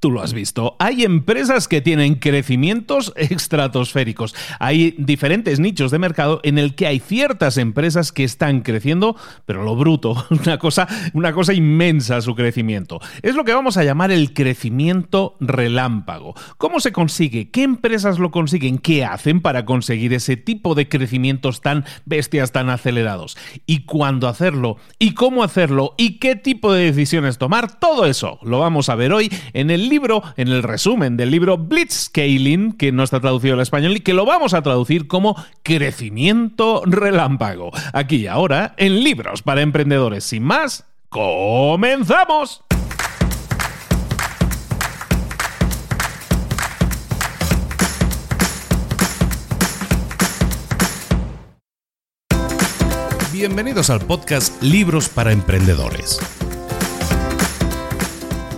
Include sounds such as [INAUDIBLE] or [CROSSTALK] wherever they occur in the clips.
Tú lo has visto. Hay empresas que tienen crecimientos estratosféricos. Hay diferentes nichos de mercado en el que hay ciertas empresas que están creciendo, pero lo bruto, [LAUGHS] una cosa, una cosa inmensa su crecimiento. Es lo que vamos a llamar el crecimiento relámpago. ¿Cómo se consigue? ¿Qué empresas lo consiguen? ¿Qué hacen para conseguir ese tipo de crecimientos tan bestias, tan acelerados? ¿Y cuándo hacerlo? ¿Y cómo hacerlo? ¿Y qué tipo de decisiones tomar? Todo eso lo vamos a ver hoy en el libro, en el resumen del libro Blitzscaling, que no está traducido al español y que lo vamos a traducir como crecimiento relámpago. Aquí y ahora, en libros para emprendedores. Sin más, ¡comenzamos! Bienvenidos al podcast Libros para Emprendedores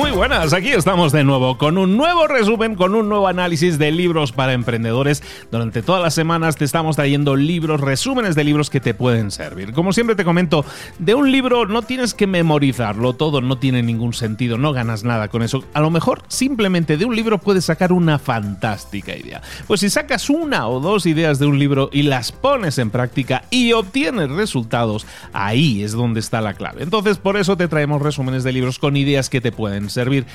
Muy buenas, aquí estamos de nuevo con un nuevo resumen, con un nuevo análisis de libros para emprendedores. Durante todas las semanas te estamos trayendo libros, resúmenes de libros que te pueden servir. Como siempre te comento, de un libro no tienes que memorizarlo todo, no tiene ningún sentido, no ganas nada con eso. A lo mejor simplemente de un libro puedes sacar una fantástica idea. Pues si sacas una o dos ideas de un libro y las pones en práctica y obtienes resultados, ahí es donde está la clave. Entonces por eso te traemos resúmenes de libros con ideas que te pueden servir.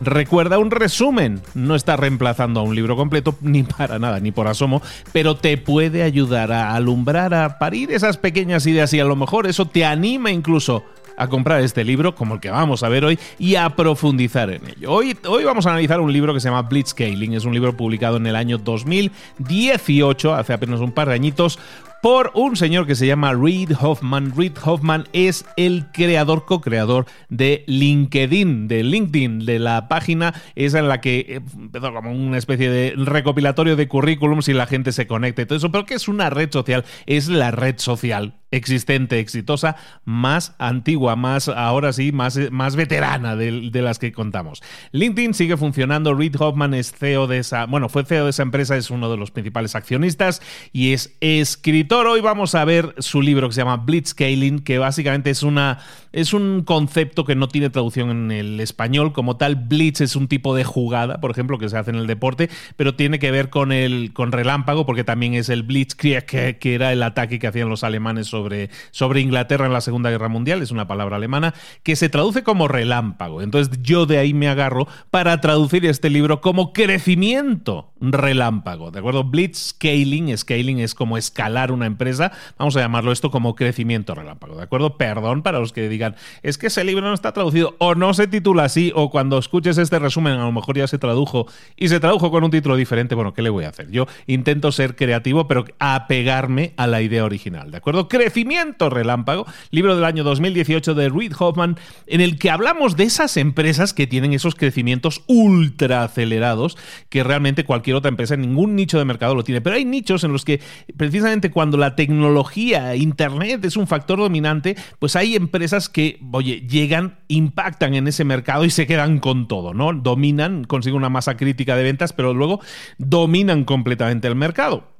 Recuerda un resumen, no está reemplazando a un libro completo [LAUGHS] ni para nada, ni por asomo, pero te puede ayudar a alumbrar, a parir esas pequeñas ideas y a lo mejor eso te anima incluso a comprar este libro, como el que vamos a ver hoy, y a profundizar en ello. Hoy, hoy vamos a analizar un libro que se llama Blitzscaling, es un libro publicado en el año 2018, hace apenas un par de añitos, por un señor que se llama Reid Hoffman. Reid Hoffman es el creador, co-creador de LinkedIn, de LinkedIn, de la página esa en la que empezó como una especie de recopilatorio de currículums y la gente se conecta y todo eso, pero que es una red social, es la red social existente, exitosa, más antigua, más ahora sí, más, más veterana de, de, las que contamos. LinkedIn sigue funcionando. Reid Hoffman es CEO de esa, bueno, fue CEO de esa empresa, es uno de los principales accionistas y es escritor. Hoy vamos a ver su libro que se llama Blitzscaling, que básicamente es una es un concepto que no tiene traducción en el español como tal. Blitz es un tipo de jugada, por ejemplo, que se hace en el deporte, pero tiene que ver con el con relámpago porque también es el Blitzkrieg que, era el ataque que hacían los alemanes sobre sobre, Inglaterra en la Segunda Guerra Mundial, es una palabra alemana, que se traduce como relámpago. Entonces yo de ahí me agarro para traducir este libro como crecimiento relámpago, ¿de acuerdo? Blitzscaling, scaling es como escalar una empresa, vamos a llamarlo esto como crecimiento relámpago, ¿de acuerdo? Perdón para los que digan, es que ese libro no está traducido o no se titula así o cuando escuches este resumen a lo mejor ya se tradujo y se tradujo con un título diferente, bueno, ¿qué le voy a hacer? Yo intento ser creativo, pero apegarme a la idea original, ¿de acuerdo? Crecimiento relámpago, libro del año 2018 de Reid Hoffman, en el que hablamos de esas empresas que tienen esos crecimientos ultra acelerados que realmente cualquier otra empresa en ningún nicho de mercado lo tiene. Pero hay nichos en los que precisamente cuando la tecnología, Internet es un factor dominante, pues hay empresas que, oye, llegan, impactan en ese mercado y se quedan con todo, ¿no? Dominan, consiguen una masa crítica de ventas, pero luego dominan completamente el mercado.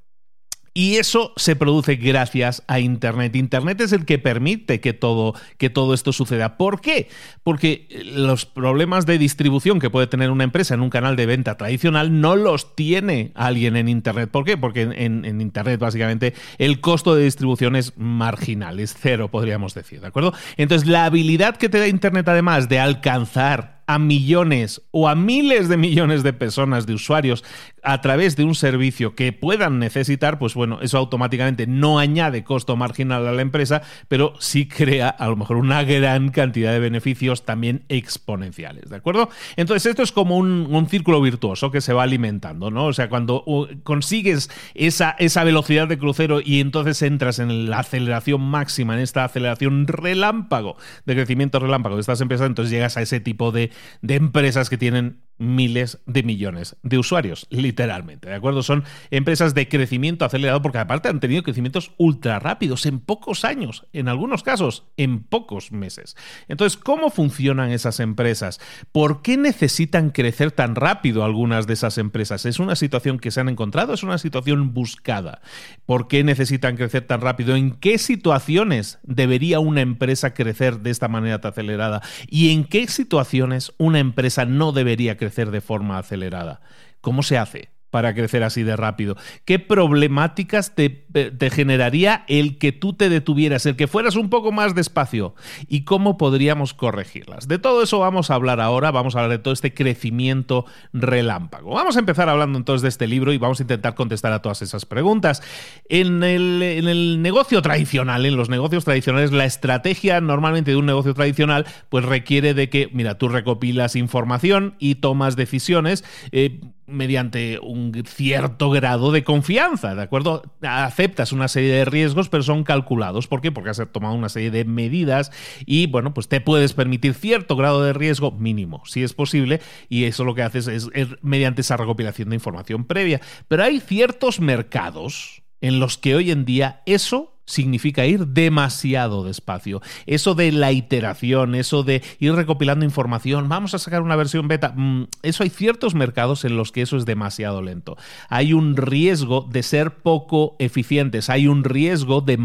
Y eso se produce gracias a Internet. Internet es el que permite que todo, que todo esto suceda. ¿Por qué? Porque los problemas de distribución que puede tener una empresa en un canal de venta tradicional no los tiene alguien en Internet. ¿Por qué? Porque en, en Internet básicamente el costo de distribución es marginal, es cero, podríamos decir. ¿De acuerdo? Entonces la habilidad que te da Internet además de alcanzar a millones o a miles de millones de personas, de usuarios, a través de un servicio que puedan necesitar, pues bueno, eso automáticamente no añade costo marginal a la empresa, pero sí crea a lo mejor una gran cantidad de beneficios también exponenciales, ¿de acuerdo? Entonces esto es como un, círculo virtuoso que se va alimentando, ¿no? O sea, cuando consigues esa, esa velocidad de crucero y entonces entras en la aceleración máxima, en esta aceleración relámpago, de crecimiento relámpago de estas empresas, entonces llegas a ese tipo de de empresas que tienen miles de millones de usuarios, literalmente, ¿de acuerdo? Son empresas de crecimiento acelerado porque aparte han tenido crecimientos ultra rápidos en pocos años, en algunos casos en pocos meses. Entonces, ¿cómo funcionan esas empresas? ¿Por qué necesitan crecer tan rápido algunas de esas empresas? ¿Es una situación que se han encontrado? ¿Es una situación buscada? ¿Por qué necesitan crecer tan rápido? ¿En qué situaciones debería una empresa crecer de esta manera tan acelerada? ¿Y en qué situaciones una empresa no debería crecer de forma acelerada. ¿Cómo se hace? Para crecer así de rápido? ¿Qué problemáticas te, generaría el que tú te detuvieras, el que fueras un poco más despacio? ¿Y cómo podríamos corregirlas? De todo eso vamos a hablar ahora, vamos a hablar de todo este crecimiento relámpago. Vamos a empezar hablando entonces de este libro y vamos a intentar contestar a todas esas preguntas. En el, en el negocio tradicional, en los negocios tradicionales, la estrategia normalmente de un negocio tradicional pues requiere de que, mira, tú recopilas información y tomas decisiones. Eh, mediante un cierto grado de confianza, ¿de acuerdo? Aceptas una serie de riesgos, pero son calculados. ¿Por qué? Porque has tomado una serie de medidas y, bueno, pues te puedes permitir cierto grado de riesgo mínimo, si es posible, y eso lo que haces es, es mediante esa recopilación de información previa. Pero hay ciertos mercados en los que hoy en día eso significa ir demasiado despacio. Eso de la iteración, eso de ir recopilando información, vamos a sacar una versión beta, mm, eso hay ciertos mercados en los que eso es demasiado lento. Hay un riesgo de ser poco eficientes, hay un riesgo de,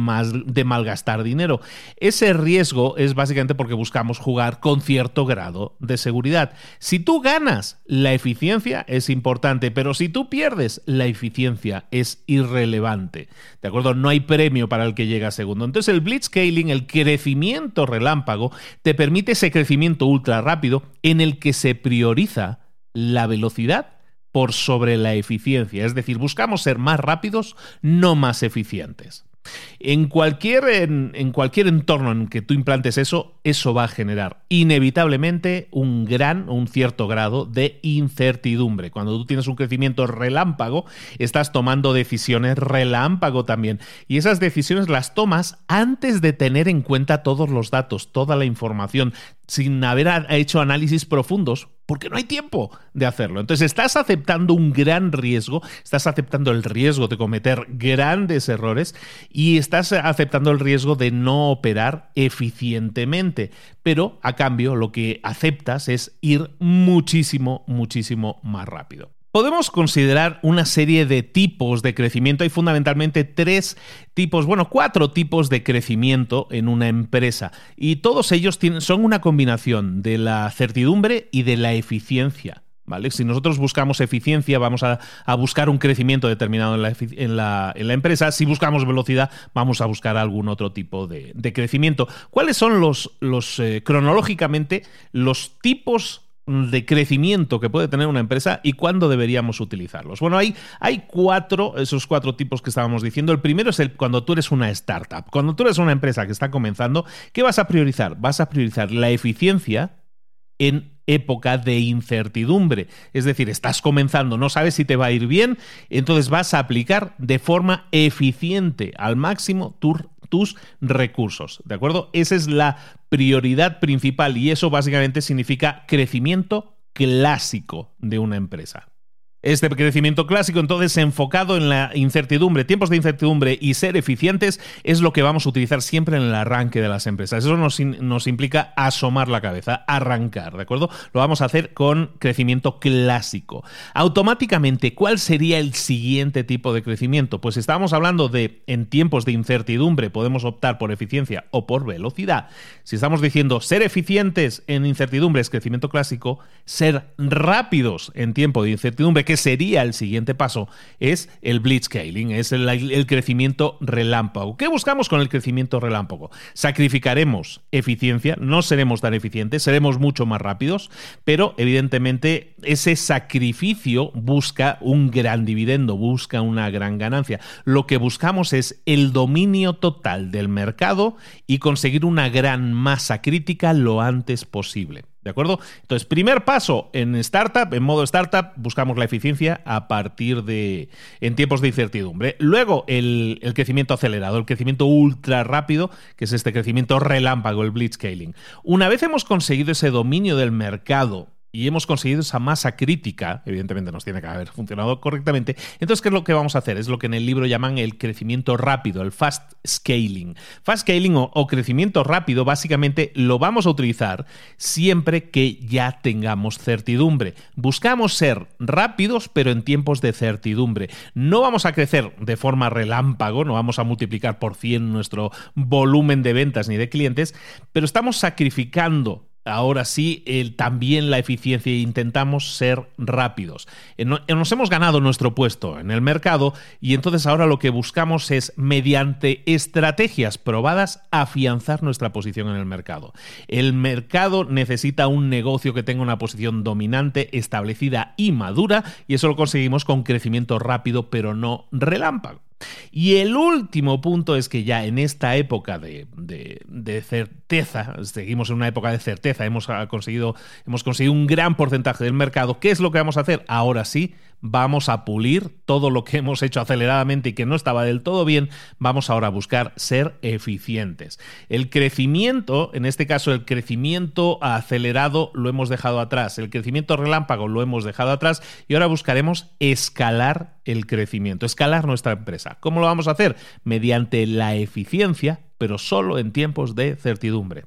de malgastar dinero. Ese riesgo es básicamente porque buscamos jugar con cierto grado de seguridad. Si tú ganas, la eficiencia es importante, pero si tú pierdes, la eficiencia es irrelevante. ¿De acuerdo? No hay premio para que llega segundo. Entonces el blitzscaling, el crecimiento relámpago, te permite ese crecimiento ultra rápido en el que se prioriza la velocidad por sobre la eficiencia. Es decir, buscamos ser más rápidos, no más eficientes. En cualquier, en, cualquier entorno en que tú implantes eso, eso va a generar inevitablemente un gran, un cierto grado de incertidumbre. Cuando tú tienes un crecimiento relámpago, estás tomando decisiones relámpago también. Y esas decisiones las tomas antes de tener en cuenta todos los datos, toda la información, sin haber hecho análisis profundos, porque no hay tiempo de hacerlo. Entonces estás aceptando un gran riesgo, estás aceptando el riesgo de cometer grandes errores y estás aceptando el riesgo de no operar eficientemente. Pero a cambio lo que aceptas es ir muchísimo, muchísimo más rápido. Podemos considerar una serie de tipos de crecimiento. Hay fundamentalmente tres tipos, bueno, cuatro tipos de crecimiento en una empresa. Y todos ellos son una combinación de la certidumbre y de la eficiencia. ¿Vale? Si nosotros buscamos eficiencia, vamos a, buscar un crecimiento determinado en la, empresa. Si buscamos velocidad, vamos a buscar algún otro tipo de, crecimiento. ¿Cuáles son los, los eh, cronológicamente, los tipos de crecimiento que puede tener una empresa y cuándo deberíamos utilizarlos. Bueno, hay, hay cuatro, esos cuatro tipos que estábamos diciendo. El primero es el cuando tú eres una startup. Cuando tú eres una empresa que está comenzando, ¿qué vas a priorizar? Vas a priorizar la eficiencia en época de incertidumbre. Es decir, estás comenzando, no sabes si te va a ir bien, entonces vas a aplicar de forma eficiente al máximo tus recursos. ¿De acuerdo? Esa es la prioridad principal y eso básicamente significa crecimiento clásico de una empresa. Este crecimiento clásico, entonces, enfocado en la incertidumbre, tiempos de incertidumbre y ser eficientes, es lo que vamos a utilizar siempre en el arranque de las empresas. Eso nos, implica asomar la cabeza, arrancar, ¿de acuerdo? Lo vamos a hacer con crecimiento clásico. Automáticamente, ¿cuál sería el siguiente tipo de crecimiento? Pues estábamos hablando de, en tiempos de incertidumbre, podemos optar por eficiencia o por velocidad. Si estamos diciendo ser eficientes en incertidumbre es crecimiento clásico, ser rápidos en tiempo de incertidumbre, que sería el siguiente paso, es el blitzscaling, es el, crecimiento relámpago. ¿Qué buscamos con el crecimiento relámpago? Sacrificaremos eficiencia, no seremos tan eficientes, seremos mucho más rápidos, pero evidentemente ese sacrificio busca un gran dividendo, busca una gran ganancia. Lo que buscamos es el dominio total del mercado y conseguir una gran masa crítica lo antes posible. ¿De acuerdo? Entonces, primer paso en startup, en modo startup, buscamos la eficiencia a partir de. en tiempos de incertidumbre. Luego, el, el crecimiento acelerado, el crecimiento ultra rápido, que es este crecimiento relámpago, el blitzscaling. Una vez hemos conseguido ese dominio del mercado y hemos conseguido esa masa crítica, evidentemente nos tiene que haber funcionado correctamente, entonces, ¿qué es lo que vamos a hacer? Es lo que en el libro llaman el crecimiento rápido, el fast scaling. Fast scaling o, crecimiento rápido, básicamente lo vamos a utilizar siempre que ya tengamos certidumbre. Buscamos ser rápidos, pero en tiempos de certidumbre. No vamos a crecer de forma relámpago, no vamos a multiplicar por 100 nuestro volumen de ventas ni de clientes, pero estamos sacrificando ahora sí también la eficiencia e intentamos ser rápidos. Eh, eh, nos hemos ganado nuestro puesto en el mercado y entonces ahora lo que buscamos es, mediante estrategias probadas, afianzar nuestra posición en el mercado. El mercado necesita un negocio que tenga una posición dominante, establecida y madura y eso lo conseguimos con crecimiento rápido pero no relámpago. Y el último punto es que ya en esta época de, certeza, seguimos en una época de certeza, hemos conseguido, hemos conseguido un gran porcentaje del mercado. ¿Qué es lo que vamos a hacer? Ahora sí, vamos a pulir todo lo que hemos hecho aceleradamente y que no estaba del todo bien, vamos ahora a buscar ser eficientes. El crecimiento, en este caso el crecimiento acelerado lo hemos dejado atrás, el crecimiento relámpago lo hemos dejado atrás y ahora buscaremos escalar el crecimiento, escalar nuestra empresa. ¿Cómo lo vamos a hacer? Mediante la eficiencia, pero solo en tiempos de certidumbre.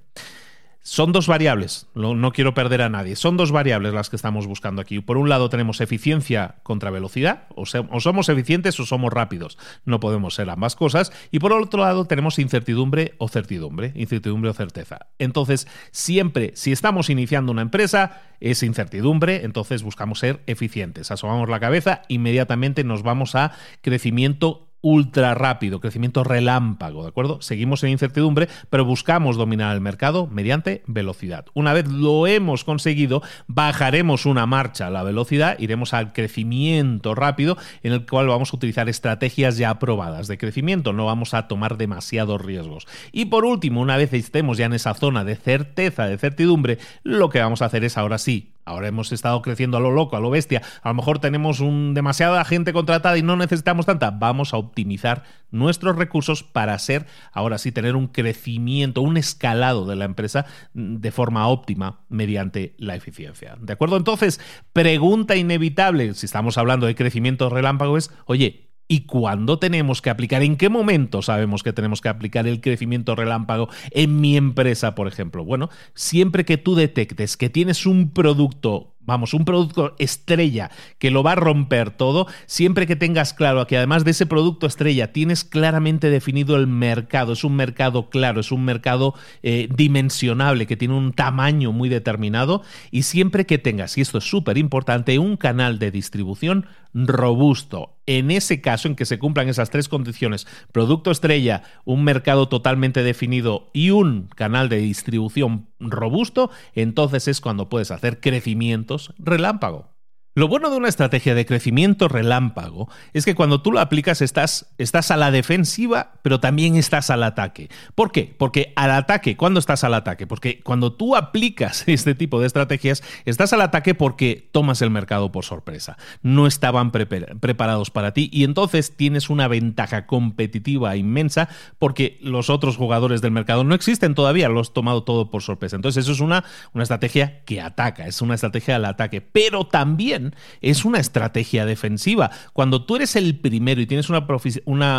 Son dos variables, no, quiero perder a nadie, son dos variables las que estamos buscando aquí. Por un lado tenemos eficiencia contra velocidad, o, o, somos eficientes o somos rápidos, no podemos ser ambas cosas. Y por otro lado tenemos incertidumbre o certidumbre, incertidumbre o certeza. Entonces, siempre, si estamos iniciando una empresa, es incertidumbre, entonces buscamos ser eficientes. Asomamos la cabeza, inmediatamente nos vamos a crecimiento ultra rápido, crecimiento relámpago, ¿de acuerdo? Seguimos en incertidumbre, pero buscamos dominar el mercado mediante velocidad. Una vez lo hemos conseguido, bajaremos una marcha a la velocidad, iremos al crecimiento rápido, en el cual vamos a utilizar estrategias ya aprobadas de crecimiento, no vamos a tomar demasiados riesgos. Y por último, una vez estemos ya en esa zona de certeza, de certidumbre, lo que vamos a hacer es ahora sí Ahora hemos estado creciendo a lo loco, a lo bestia. A lo mejor tenemos un, demasiada gente contratada y no necesitamos tanta. Vamos a optimizar nuestros recursos para ser, ahora sí, tener un crecimiento, un escalado de la empresa mm, de forma óptima mediante la eficiencia. ¿De acuerdo? Entonces, pregunta inevitable, si estamos hablando de crecimiento relámpago, es, oye, y cuándo tenemos que aplicar, en qué momento sabemos que tenemos que aplicar el crecimiento relámpago en mi empresa, por ejemplo. Bueno, siempre que tú detectes que tienes un producto vamos, un producto estrella que lo va a romper todo, siempre que tengas claro que además de ese producto estrella tienes claramente definido el mercado, es un mercado claro, es un mercado eh, dimensionable, que tiene un tamaño muy determinado, y siempre que tengas, y esto es súper importante, un canal de distribución robusto. En ese caso, en que se cumplan esas tres condiciones, producto estrella, un mercado totalmente definido y un canal de distribución robusto, entonces es cuando puedes hacer crecimientos relámpago. Lo bueno de una estrategia de crecimiento relámpago es que cuando tú lo aplicas estás, estás a la defensiva, pero también estás al ataque. ¿Por qué? Porque al ataque, ¿cuándo estás al ataque? Porque cuando tú aplicas [LAUGHS] este tipo de estrategias, estás al ataque porque tomas el mercado por sorpresa. No estaban preparados para ti y entonces tienes una ventaja competitiva inmensa porque los otros jugadores del mercado no existen todavía, lo has tomado todo por sorpresa. Entonces eso es una, una estrategia que ataca, es una estrategia al ataque, pero también es una estrategia defensiva. Cuando tú eres el primero y tienes una,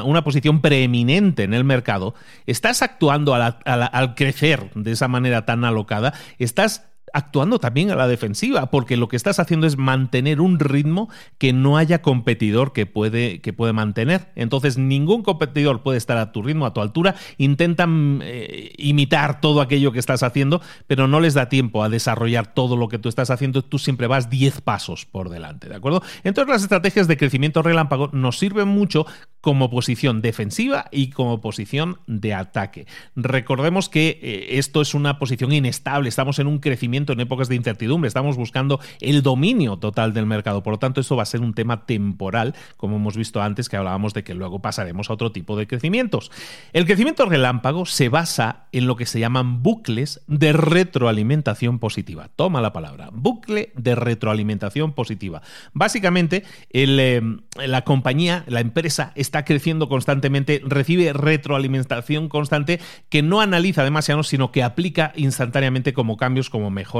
una, posición preeminente en el mercado, estás actuando al crecer de esa manera tan alocada, estás actuando también a la defensiva, porque lo que estás haciendo es mantener un ritmo que no haya competidor que puede, que puede mantener. Entonces, ningún competidor puede estar a tu ritmo, a tu altura. Intentan eh, imitar todo aquello que estás haciendo, pero no les da tiempo a desarrollar todo lo que tú estás haciendo. Tú siempre vas 10 pasos por delante, ¿de acuerdo? Entonces, las estrategias de crecimiento relámpago nos sirven mucho como posición defensiva y como posición de ataque. Recordemos que eh, esto es una posición inestable, estamos en un crecimiento en épocas de incertidumbre, estamos buscando el dominio total del mercado, por lo tanto esto va a ser un tema temporal, como hemos visto antes que hablábamos de que luego pasaremos a otro tipo de crecimientos. El crecimiento relámpago se basa en lo que se llaman bucles de retroalimentación positiva. Toma la palabra, bucle de retroalimentación positiva. Básicamente, eh, la compañía, la empresa, está creciendo constantemente, recibe retroalimentación constante que no analiza demasiado, sino que aplica instantáneamente como cambios, como mejoras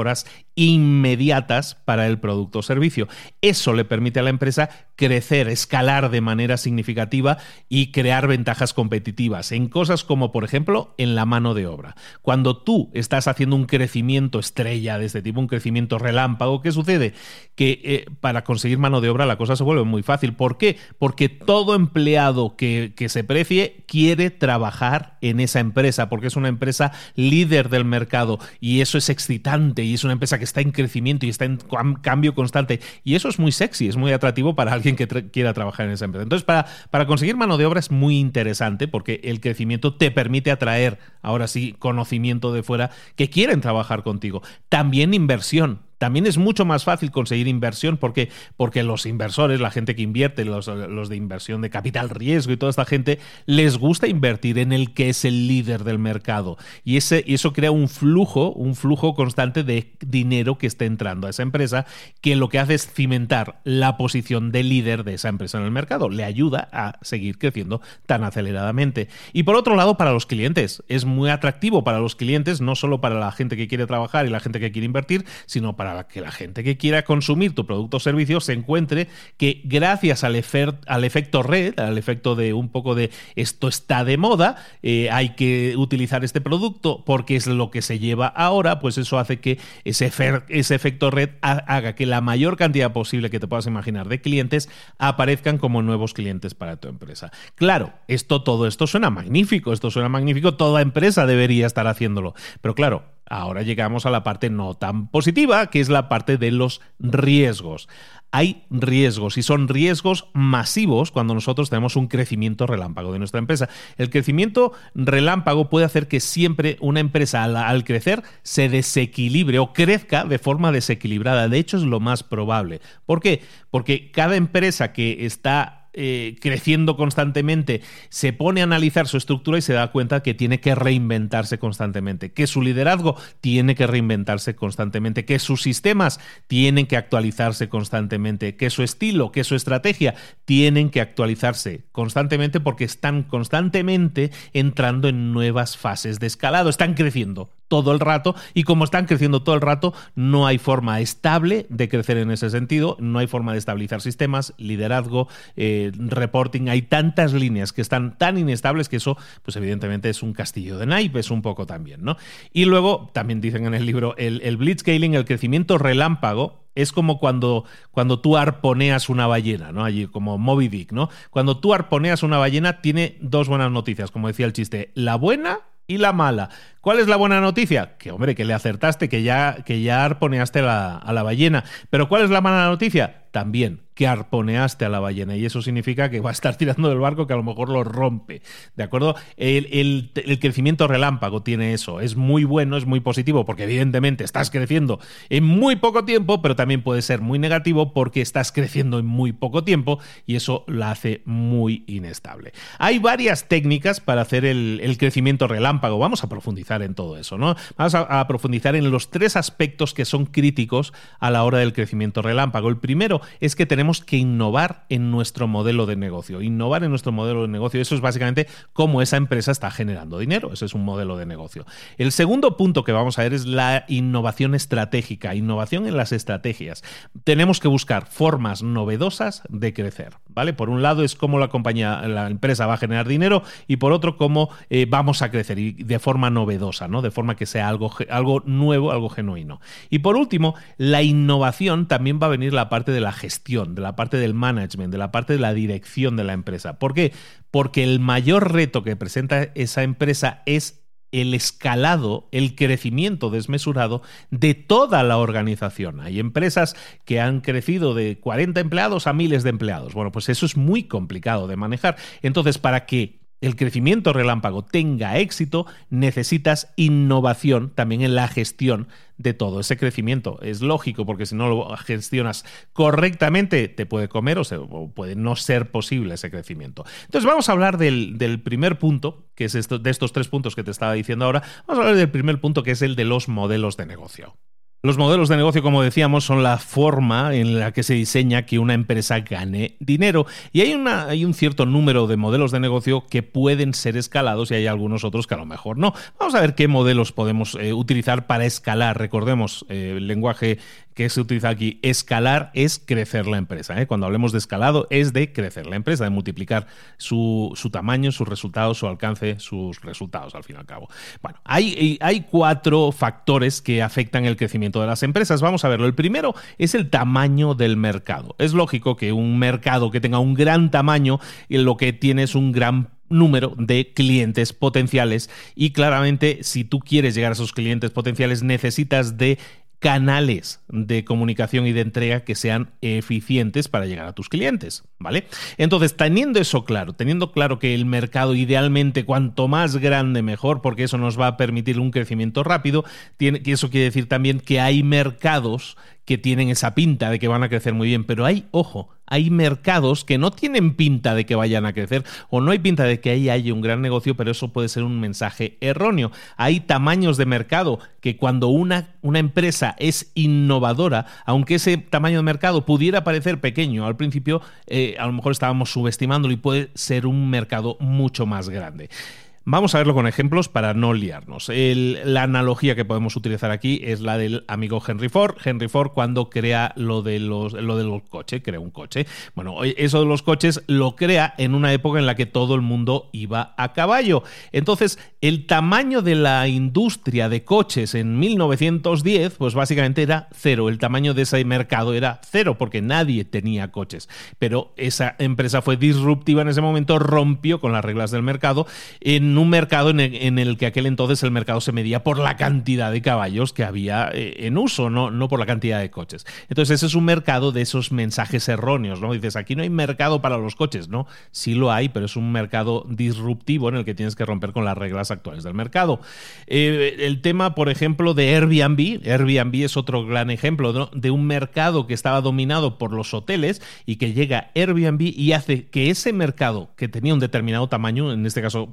inmediatas para el producto o servicio. Eso le permite a la empresa crecer, escalar de manera significativa y crear ventajas competitivas en cosas como, por ejemplo, en la mano de obra. Cuando tú estás haciendo un crecimiento estrella de este tipo, un crecimiento relámpago, ¿qué sucede? Que eh, para conseguir mano de obra la cosa se vuelve muy fácil. ¿Por qué? Porque todo empleado que, que, se precie quiere trabajar en esa empresa porque es una empresa líder del mercado y eso es excitante y es una empresa que está en crecimiento y está en cambio constante y eso es muy sexy, es muy atractivo para alguien que quiera trabajar en esa empresa. Entonces, para, para conseguir mano de obra es muy interesante porque el crecimiento te permite atraer, ahora sí, conocimiento de fuera que quieren trabajar contigo. También inversión también es mucho más fácil conseguir inversión porque, porque los inversores, la gente que invierte, los, de inversión de capital riesgo y toda esta gente, les gusta invertir en el que es el líder del mercado. Y, ese, eso crea un flujo, un flujo constante de dinero que está entrando a esa empresa, que lo que hace es cimentar la posición de líder de esa empresa en el mercado. Le ayuda a seguir creciendo tan aceleradamente. Y por otro lado, para los clientes, es muy atractivo para los clientes, no solo para la gente que quiere trabajar y la gente que quiere invertir, sino para que la gente que quiera consumir tu producto o servicio se encuentre que gracias al, efecto red, al efecto de un poco de esto está de moda, eh, hay que utilizar este producto porque es lo que se lleva ahora, pues eso hace que ese, ese efecto red haga que la mayor cantidad posible que te puedas imaginar de clientes aparezcan como nuevos clientes para tu empresa. Claro, esto todo esto suena magnífico, esto suena magnífico, toda empresa debería estar haciéndolo, pero claro, Ahora llegamos a la parte no tan positiva, que es la parte de los riesgos. hay riesgos y son riesgos masivos cuando nosotros tenemos un crecimiento relámpago de nuestra empresa. El crecimiento relámpago puede hacer que siempre una empresa al, crecer se desequilibre o crezca de forma desequilibrada. De hecho, es lo más probable. ¿Por qué? Porque cada empresa que está eh, creciendo constantemente, se pone a analizar su estructura y se da cuenta que tiene que reinventarse constantemente, que su liderazgo tiene que reinventarse constantemente, que sus sistemas tienen que actualizarse constantemente, que su estilo, que su estrategia tienen que actualizarse constantemente porque están constantemente entrando en nuevas fases de escalado, están creciendo todo el rato y como están creciendo todo el rato, no hay forma estable de crecer en ese sentido, no hay forma de estabilizar sistemas, liderazgo, eh, reporting, hay tantas líneas que están tan inestables que eso, pues evidentemente es un castillo de naipes un poco también, ¿no? Y luego, también dicen en el libro, el, el blitzscaling, el crecimiento relámpago, es como cuando, cuando tú arponeas una ballena, ¿no? Allí, como Moby Dick, ¿no? Cuando tú arponeas una ballena, tiene dos buenas noticias, como decía el chiste. La buena y la mala. ¿Cuál es la buena noticia? Que, hombre, que le acertaste, que ya, que ya arponeaste a la ballena. Pero ¿cuál es la mala noticia? También que arponeaste a la ballena y eso significa que va a estar [LAUGHS] tirando del barco que a lo mejor lo rompe. ¿De acuerdo? El, crecimiento relámpago tiene eso. Es muy bueno, es muy positivo porque evidentemente estás creciendo en muy poco tiempo, pero también puede ser muy negativo porque estás creciendo en muy poco tiempo y eso la hace muy inestable. Hay varias técnicas para hacer el, crecimiento relámpago. Vamos a profundizar en todo eso, ¿no? Vamos a profundizar en los tres aspectos que son críticos a la hora del crecimiento relámpago. El primero es que tenemos que innovar en nuestro modelo de negocio. Innovar en nuestro modelo de negocio, eso es básicamente cómo esa empresa está generando dinero. Ese es un modelo de negocio. El segundo punto que vamos a ver es la innovación estratégica, innovación en las estrategias. Tenemos que buscar formas novedosas de crecer. ¿Vale? Por un lado es cómo la compañía, la empresa va a generar dinero y por otro cómo eh, vamos a crecer y de forma novedosa, ¿no? De forma que sea algo, algo nuevo, algo genuino. Y por último, la innovación también va a venir la parte de la gestión de la parte del management, de la parte de la dirección de la empresa. ¿Por qué? Porque el mayor reto que presenta esa empresa es el escalado, el crecimiento desmesurado de toda la organización. Hay empresas que han crecido de 40 empleados a miles de empleados. Bueno, pues eso es muy complicado de manejar. Entonces, para que el crecimiento relámpago tenga éxito, necesitas innovación también en la gestión de todo ese crecimiento. Es lógico, porque si no lo gestionas correctamente, te puede comer o, puede no ser posible ese crecimiento. Entonces, vamos a hablar del, primer punto, que es de estos tres puntos que te estaba diciendo ahora. Vamos a hablar del primer punto, que es el de los modelos de negocio. Los modelos de negocio, como decíamos, son la forma en la que se diseña que una empresa gane dinero. Y hay, una, hay un cierto número de modelos de negocio que pueden ser escalados y hay algunos otros que a lo mejor no. Vamos a ver qué modelos podemos eh, utilizar para escalar. Recordemos, eh, el lenguaje que se utiliza aquí, escalar es crecer la empresa. ¿eh? Cuando hablemos de escalado es de crecer la empresa, de multiplicar su, tamaño, sus resultados, su alcance, sus resultados al fin y al cabo. Bueno, hay, hay cuatro factores que afectan el crecimiento de las empresas. Vamos a verlo. El primero es el tamaño del mercado. Es lógico que un mercado que tenga un gran tamaño lo que tiene es un gran número de clientes potenciales y claramente si tú quieres llegar a esos clientes potenciales necesitas de canales de comunicación y de entrega que sean eficientes para llegar a tus clientes, ¿vale? Entonces, teniendo eso claro, teniendo claro que el mercado idealmente cuanto más grande mejor, porque eso nos va a permitir un crecimiento rápido, tiene, que eso quiere decir también que hay mercados que tienen esa pinta de que van a crecer muy bien, pero hay, ojo, hay mercados que no tienen pinta de que vayan a crecer o no hay pinta de que ahí haya un gran negocio, pero eso puede ser un mensaje erróneo. Hay tamaños de mercado que cuando una, una empresa es innovadora, aunque ese tamaño de mercado pudiera parecer pequeño al principio, eh, a lo mejor estábamos subestimándolo y puede ser un mercado mucho más grande. Vamos a verlo con ejemplos para no liarnos. la analogía que podemos utilizar aquí es la del amigo Henry Ford. Henry Ford cuando crea lo de los, lo de los crea un coche. Bueno, eso de los coches lo crea en una época en la que todo el mundo iba a caballo. Entonces, el tamaño de la industria de coches en 1910, pues básicamente era cero. El tamaño de ese mercado era cero porque nadie tenía coches. Pero esa empresa fue disruptiva en ese momento, rompió con las reglas del mercado. En en un mercado en el, que aquel entonces el mercado se medía por la cantidad de caballos que había eh, en uso, no, no por la cantidad de coches. Entonces ese es un mercado de esos mensajes erróneos, ¿no? Dices, aquí no hay mercado para los coches, ¿no? Sí lo hay, pero es un mercado disruptivo en el que tienes que romper con las reglas actuales del mercado. Eh, el tema, por ejemplo, de Airbnb, Airbnb es otro gran ejemplo de un mercado que estaba dominado por los hoteles y que llega Airbnb y hace que ese mercado que tenía un determinado tamaño, en este caso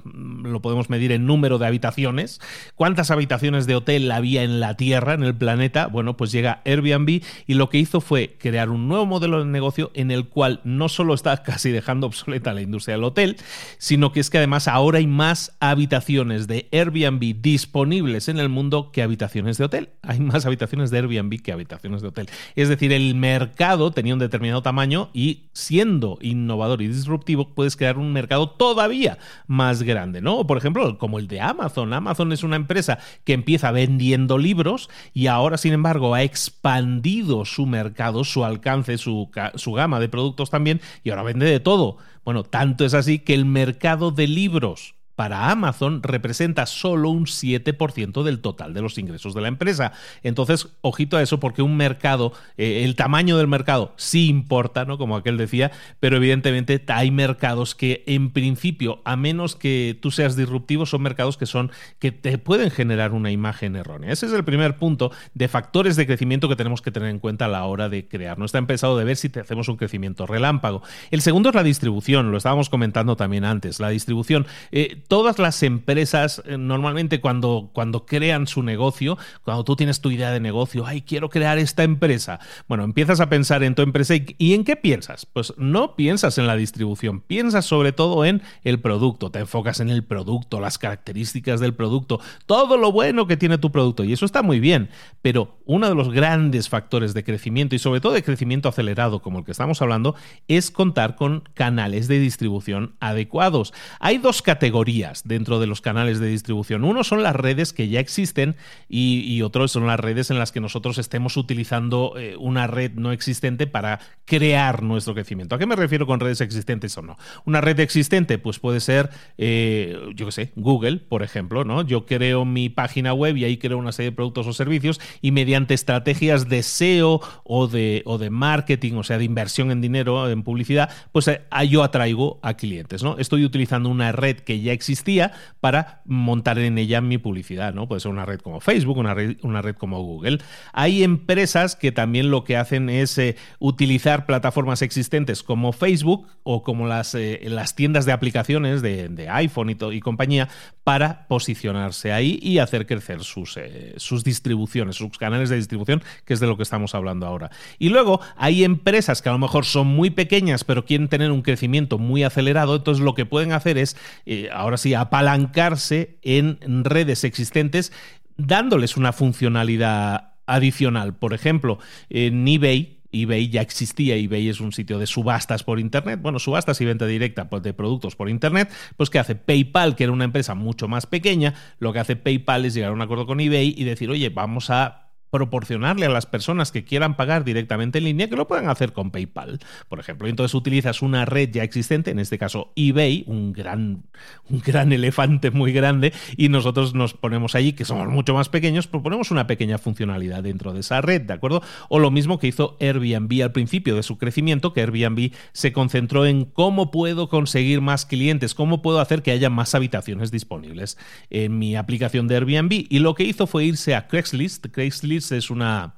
lo podemos medir en número de habitaciones, cuántas habitaciones de hotel había en la Tierra, en el planeta, bueno, pues llega Airbnb y lo que hizo fue crear un nuevo modelo de negocio en el cual no solo está [LAUGHS] casi dejando obsoleta la industria del hotel, sino que es que además ahora hay más habitaciones de Airbnb disponibles en el mundo que habitaciones de hotel. Hay más habitaciones de Airbnb que habitaciones de hotel. Es decir, el mercado tenía un determinado tamaño y siendo innovador y disruptivo puedes crear un mercado todavía más grande, ¿no? Por ejemplo, como el de Amazon. Amazon es una empresa que empieza vendiendo libros y ahora, sin embargo, ha expandido su mercado, su alcance, su, su gama de productos también y ahora vende de todo. Bueno, tanto es así que el mercado de libros para Amazon representa solo un 7% del total de los ingresos de la empresa. Entonces, ojito a eso porque un mercado, eh, el tamaño del mercado sí importa, ¿no? Como aquel decía, pero evidentemente hay mercados que en principio, a menos que tú seas disruptivo, son mercados que son que te pueden generar una imagen errónea. Ese es el primer punto de factores de crecimiento que tenemos que tener en cuenta a la hora de crear nuestra empresa o de ver si te hacemos un crecimiento relámpago. El segundo es la distribución, lo estábamos comentando también antes, la distribución. Eh, todas las empresas, eh, normalmente cuando, cuando crean su negocio, cuando tú tienes tu idea de negocio, ay, quiero crear esta empresa, bueno, empiezas a pensar en tu empresa y, ¿en qué piensas? Pues no piensas en la distribución, piensas sobre todo en el producto, te enfocas en el producto, las características del producto, todo lo bueno que tiene tu producto y eso está muy bien, pero uno de los grandes factores de crecimiento y sobre todo de crecimiento acelerado como el que estamos hablando es contar con canales de distribución adecuados. Hay dos categorías dentro de los canales de distribución. Uno son las redes que ya existen y, otros son las redes en las que nosotros estemos utilizando eh, una red no existente para crear nuestro crecimiento. ¿A qué me refiero con redes existentes o no? Una red existente, pues puede ser, eh, yo qué sé, Google, por ejemplo, ¿no? Yo creo mi página web y ahí creo una serie de productos o servicios y mediante estrategias de SEO o de, o de marketing, o sea, de inversión en dinero, en publicidad, pues eh, yo atraigo a clientes, ¿no? Estoy utilizando una red que ya existe existía para montar en ella mi publicidad, ¿no? Puede ser una red como Facebook, una red, una red como Google. Hay empresas que también lo que hacen es eh, utilizar plataformas existentes como Facebook o como las, eh, las tiendas de aplicaciones de, iPhone y, compañía para posicionarse ahí y hacer crecer sus, eh, sus distribuciones, sus canales de distribución, que es de lo que estamos hablando ahora. Y luego hay empresas que a lo mejor son muy pequeñas pero quieren tener un crecimiento muy acelerado, entonces lo que pueden hacer es, ahora sí, apalancarse en redes existentes dándoles una funcionalidad adicional. Por ejemplo, en eBay, eBay ya existía, eBay es un sitio de subastas por Internet, bueno, subastas y venta directa pues, de productos por Internet, pues ¿qué hace PayPal, que era una empresa mucho más pequeña? Lo que hace PayPal es llegar a un acuerdo con eBay y decir, oye, vamos a proporcionarle a las personas que quieran pagar directamente en línea que lo puedan hacer con PayPal, por ejemplo. Entonces utilizas una red ya existente, en este caso eBay, un gran, un gran elefante muy grande, y nosotros nos ponemos allí, que somos mucho más pequeños, proponemos una pequeña funcionalidad dentro de esa red, ¿de acuerdo? O lo mismo que hizo Airbnb al principio de su crecimiento, que Airbnb se concentró en cómo puedo conseguir más clientes, cómo puedo hacer que haya más habitaciones disponibles en mi aplicación de Airbnb. Y lo que hizo fue irse a Craigslist. Craigslist es una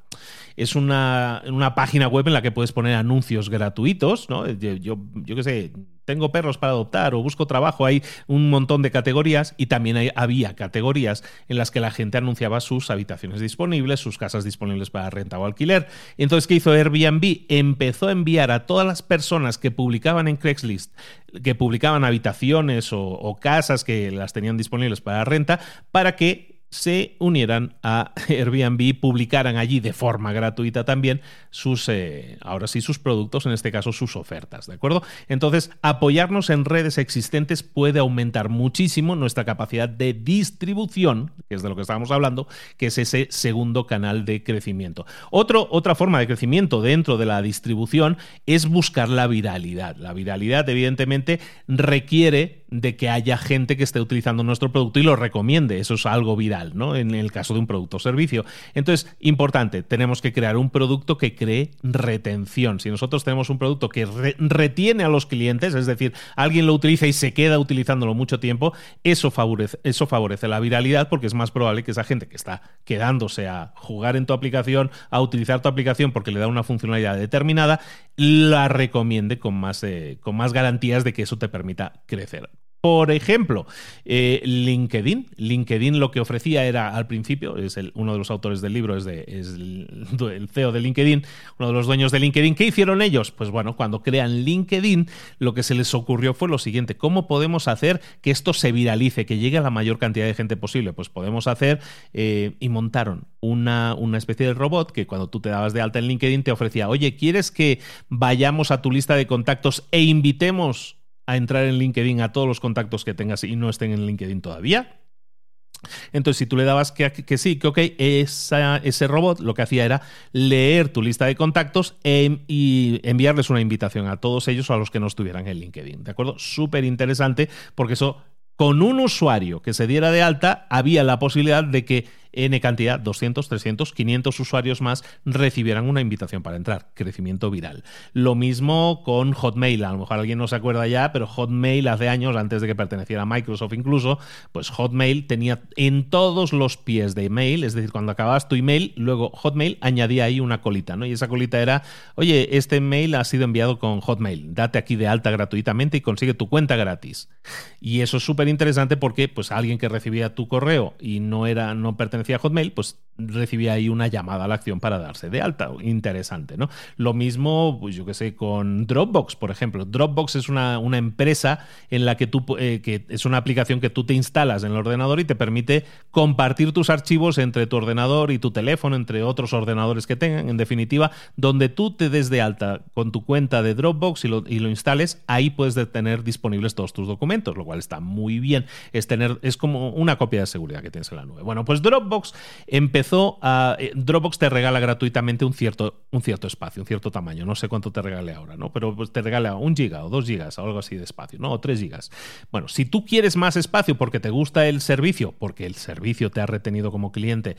es una, una, página web en la que puedes poner anuncios gratuitos, ¿no? Yo, yo, qué sé, tengo perros para adoptar o busco trabajo, hay un montón de categorías y también había categorías en las que la gente anunciaba sus habitaciones disponibles, sus casas disponibles para renta o alquiler. Entonces, ¿qué hizo Airbnb? Empezó a enviar a todas las personas que publicaban en Craigslist, que publicaban habitaciones o casas que las tenían disponibles para renta, para que se unieran a [LAUGHS] Airbnb, publicaran allí de forma gratuita también sus, eh, ahora sí, sus productos, en este caso sus ofertas, ¿de acuerdo? Entonces, apoyarnos en redes existentes puede aumentar muchísimo nuestra capacidad de distribución, que es de lo que estábamos hablando, que es ese segundo canal de crecimiento. Otra forma de crecimiento dentro de la distribución es buscar la viralidad. La viralidad, evidentemente, requiere de que haya gente que esté utilizando nuestro producto y lo recomiende. Eso es algo viral, ¿no? En el caso de un producto o servicio. Entonces, importante, tenemos que crear un producto que cree retención. Si nosotros tenemos un producto que retiene a los clientes, es decir, alguien lo utiliza y se queda utilizándolo mucho tiempo, eso favorece, eso favorece la viralidad porque es más probable que esa gente que está quedándose a jugar en tu aplicación, a utilizar tu aplicación porque le da una funcionalidad determinada, la recomiende con más, eh, con más garantías de que eso te permita crecer. Por ejemplo, eh, LinkedIn. LinkedIn lo que ofrecía era al principio, es uno de los autores del libro, es, el, CEO de LinkedIn, uno de los dueños de LinkedIn. ¿Qué hicieron ellos? Pues bueno, cuando crean LinkedIn, lo que se les ocurrió fue lo siguiente, ¿cómo podemos hacer que esto se viralice, que llegue a la mayor cantidad de gente posible? Pues podemos hacer, eh, y montaron una, una especie de robot que cuando tú te dabas de alta en LinkedIn te ofrecía, oye, ¿quieres que vayamos a tu lista de contactos e invitemos a entrar en LinkedIn a todos los contactos que tengas y no estén en LinkedIn todavía. Entonces, si tú le dabas que, sí, que ok, ese robot lo que hacía era leer tu lista de contactos e, y enviarles una invitación a todos ellos a los que no estuvieran en LinkedIn. ¿De acuerdo? Súper interesante porque eso, con un usuario que se diera de alta, había la posibilidad de que N cantidad, 200, 300, 500 usuarios más recibieran una invitación para entrar. Crecimiento viral. Lo mismo con Hotmail. A lo mejor alguien no se acuerda ya, pero Hotmail hace años, antes de que perteneciera a Microsoft incluso, pues Hotmail tenía en todos los pies de email, es decir, cuando acababas tu email, luego Hotmail añadía ahí una colita, ¿no? Y esa colita era, oye, este email ha sido enviado con Hotmail, date aquí de alta gratuitamente y consigue tu cuenta gratis. Y eso es súper interesante porque, pues, alguien que recibía tu correo y no era, no pertenecía a Hotmail, pues recibía ahí una llamada a la acción para darse de alta. Interesante, ¿no? Lo mismo, pues yo que sé, con Dropbox, por ejemplo. Dropbox es una, una empresa en la que tú, eh, que es una aplicación que tú te instalas en el ordenador y te permite compartir tus archivos entre tu ordenador y tu teléfono, entre otros ordenadores que tengan. En definitiva, donde tú te des de alta con tu cuenta de Dropbox y lo, y lo instales, ahí puedes tener disponibles todos tus documentos, lo cual está muy bien. Es, tener, es como una copia de seguridad que tienes en la nube. Bueno, pues Dropbox empezó a. Eh, Dropbox te regala gratuitamente un cierto, un cierto espacio, un cierto tamaño. No sé cuánto te regale ahora, ¿no? Pero pues, te regala un giga o dos gigas o algo así de espacio, ¿no? O tres gigas. Bueno, si tú quieres más espacio porque te gusta el servicio, porque el servicio te ha retenido como cliente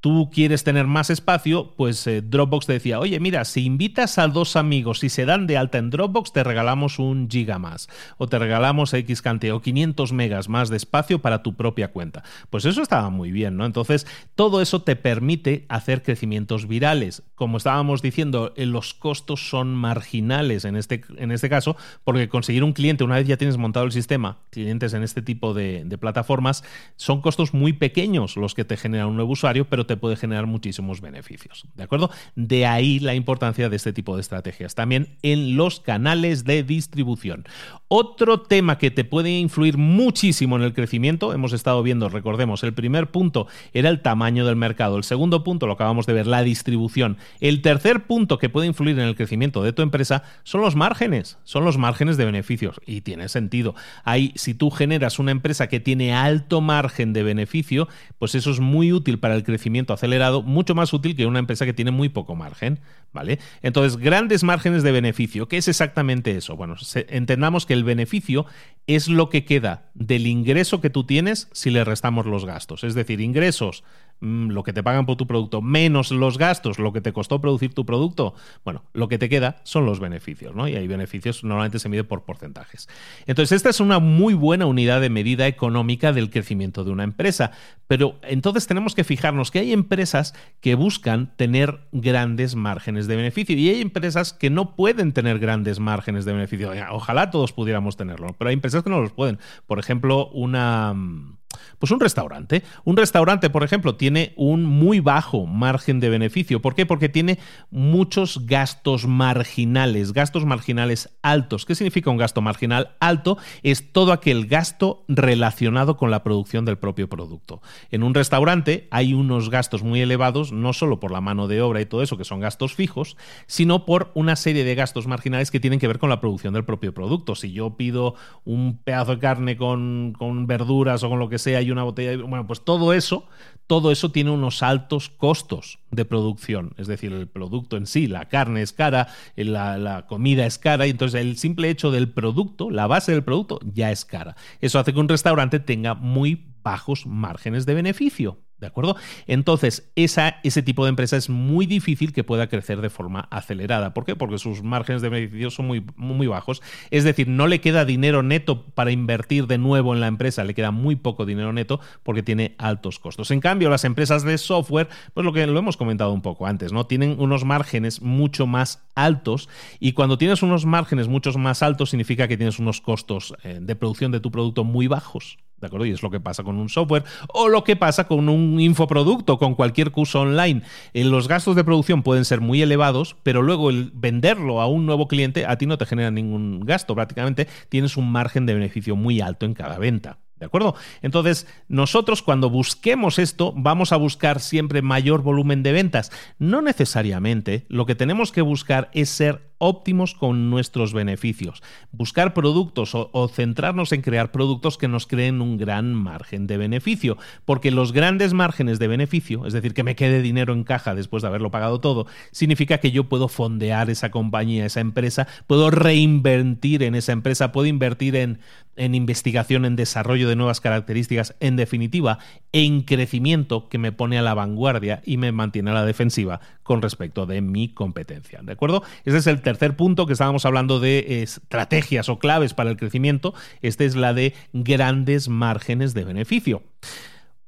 tú quieres tener más espacio, pues eh, Dropbox te decía, oye, mira, si invitas a dos amigos y se dan de alta en Dropbox, te regalamos un giga más, o te regalamos X cantidad, o 500 megas más de espacio para tu propia cuenta. Pues eso estaba muy bien, ¿no? Entonces, todo eso te permite hacer crecimientos virales. Como estábamos diciendo, eh, los costos son marginales en este, en este caso, porque conseguir un cliente, una vez ya tienes montado el sistema, clientes en este tipo de, de plataformas, son costos muy pequeños los que te generan un nuevo usuario, pero te puede generar muchísimos beneficios. ¿De acuerdo? De ahí la importancia de este tipo de estrategias. También en los canales de distribución. Otro tema que te puede influir muchísimo en el crecimiento, hemos estado viendo, recordemos, el primer punto era el tamaño del mercado, el segundo punto lo acabamos de ver, la distribución. El tercer punto que puede influir en el crecimiento de tu empresa son los márgenes, son los márgenes de beneficios y tiene sentido. Ahí, si tú generas una empresa que tiene alto margen de beneficio, pues eso es muy útil para el crecimiento acelerado, mucho más útil que una empresa que tiene muy poco margen, ¿vale? Entonces, grandes márgenes de beneficio, ¿qué es exactamente eso? Bueno, entendamos que el beneficio es lo que queda del ingreso que tú tienes si le restamos los gastos, es decir, ingresos lo que te pagan por tu producto, menos los gastos, lo que te costó producir tu producto, bueno, lo que te queda son los beneficios, ¿no? Y hay beneficios, normalmente se mide por porcentajes. Entonces, esta es una muy buena unidad de medida económica del crecimiento de una empresa. Pero entonces tenemos que fijarnos que hay empresas que buscan tener grandes márgenes de beneficio y hay empresas que no pueden tener grandes márgenes de beneficio. Ojalá todos pudiéramos tenerlo, pero hay empresas que no los pueden. Por ejemplo, una mm, pues un restaurante. Un restaurante, por ejemplo, tiene un muy bajo margen de beneficio. ¿Por qué? Porque tiene muchos gastos marginales, gastos marginales altos. ¿Qué significa un gasto marginal alto? Es todo aquel gasto relacionado con la producción del propio producto. En un restaurante hay unos gastos muy elevados, no solo por la mano de obra y todo eso, que son gastos fijos, sino por una serie de gastos marginales que tienen que ver con la producción del propio producto. Si yo pido un pedazo de carne con, verduras o con lo que sea y una botella de... Bueno, pues todo eso, todo eso tiene unos altos costos de producción. Es decir, el producto en sí, la carne es cara, la, la, comida es cara, y entonces el simple hecho del producto, la base del producto, ya es cara. Eso hace que un restaurante tenga muy bajos márgenes de beneficio. ¿De acuerdo? Entonces, ese tipo de empresa es muy difícil que pueda crecer de forma acelerada. ¿Por qué? Porque sus márgenes de beneficio son muy, muy bajos. Es decir, no le queda dinero neto para invertir de nuevo en la empresa, le queda muy poco dinero neto porque tiene altos costos. En cambio, las empresas de software, pues lo que lo hemos comentado un poco antes, ¿no? Tienen unos márgenes mucho más altos y cuando tienes unos márgenes mucho más altos significa que tienes unos costos eh, de producción de tu producto muy bajos. ¿De acuerdo? Y es lo que pasa con un software o lo que pasa con un infoproducto, con cualquier curso online. Eh, los gastos de producción pueden ser muy elevados, pero luego el venderlo a un nuevo cliente a ti no te genera ningún gasto. Prácticamente tienes un margen de beneficio muy alto en cada venta. ¿De acuerdo? Entonces, nosotros cuando busquemos esto, vamos a buscar siempre mayor volumen de ventas. No necesariamente. Lo que tenemos que buscar es ser óptimos con nuestros beneficios. Buscar productos o, centrarnos en crear productos que nos creen un gran margen de beneficio. Porque los grandes márgenes de beneficio, es decir, que me quede dinero en caja después de haberlo pagado todo, significa que yo puedo fondear esa compañía, esa empresa, puedo reinvertir en esa empresa, puedo invertir en, en investigación, en desarrollo de nuevas características, en definitiva, en crecimiento que me pone a la vanguardia y me mantiene a la defensiva con respecto de mi competencia. ¿De acuerdo? Ese es el tercer punto que estábamos hablando de estrategias o claves para el crecimiento. Este es la de grandes márgenes de beneficio.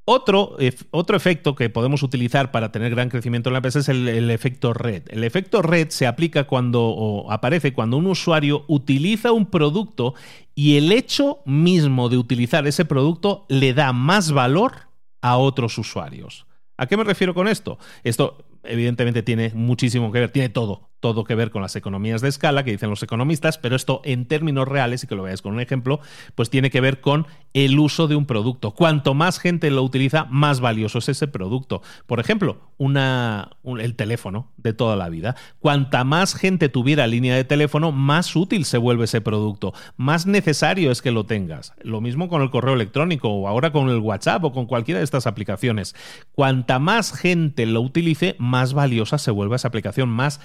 Otro, otro, efecto que podemos utilizar para tener gran crecimiento en la empresa es el, efecto red. El efecto red se aplica cuando o aparece cuando un usuario utiliza un producto y el hecho mismo de utilizar ese producto le da más valor a otros usuarios. ¿A qué me refiero con esto? Esto evidentemente tiene muchísimo que ver, tiene todo, todo que ver con las economías de escala que dicen los economistas, pero esto en términos reales, y que lo veáis con un ejemplo, pues tiene que ver con el uso de un producto. Cuanto más gente lo utiliza, más valioso es ese producto. Por ejemplo, una, el teléfono de toda la vida. Cuanta más gente tuviera línea de teléfono, más útil se vuelve ese producto, más necesario es que lo tengas. Lo mismo con el correo electrónico o ahora con el WhatsApp o con cualquiera de estas aplicaciones. Cuanta más gente lo utilice, más valiosa se vuelve esa aplicación, más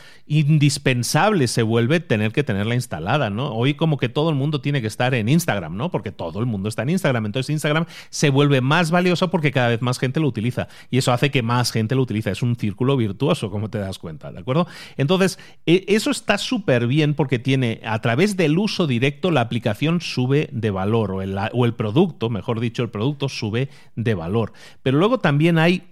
indispensable se vuelve tener que tenerla instalada, ¿no? Hoy como que todo el mundo tiene que estar en Instagram, ¿no? Porque todo el mundo está en Instagram. Entonces Instagram se vuelve más valioso porque cada vez más gente lo utiliza. Y eso hace que más gente lo utiliza. Es un círculo virtuoso, como te das cuenta, ¿de acuerdo? Entonces, e, eso está súper bien porque tiene, a través del uso directo, la aplicación sube de valor, o el producto, mejor dicho, el producto sube de valor. Pero luego también hay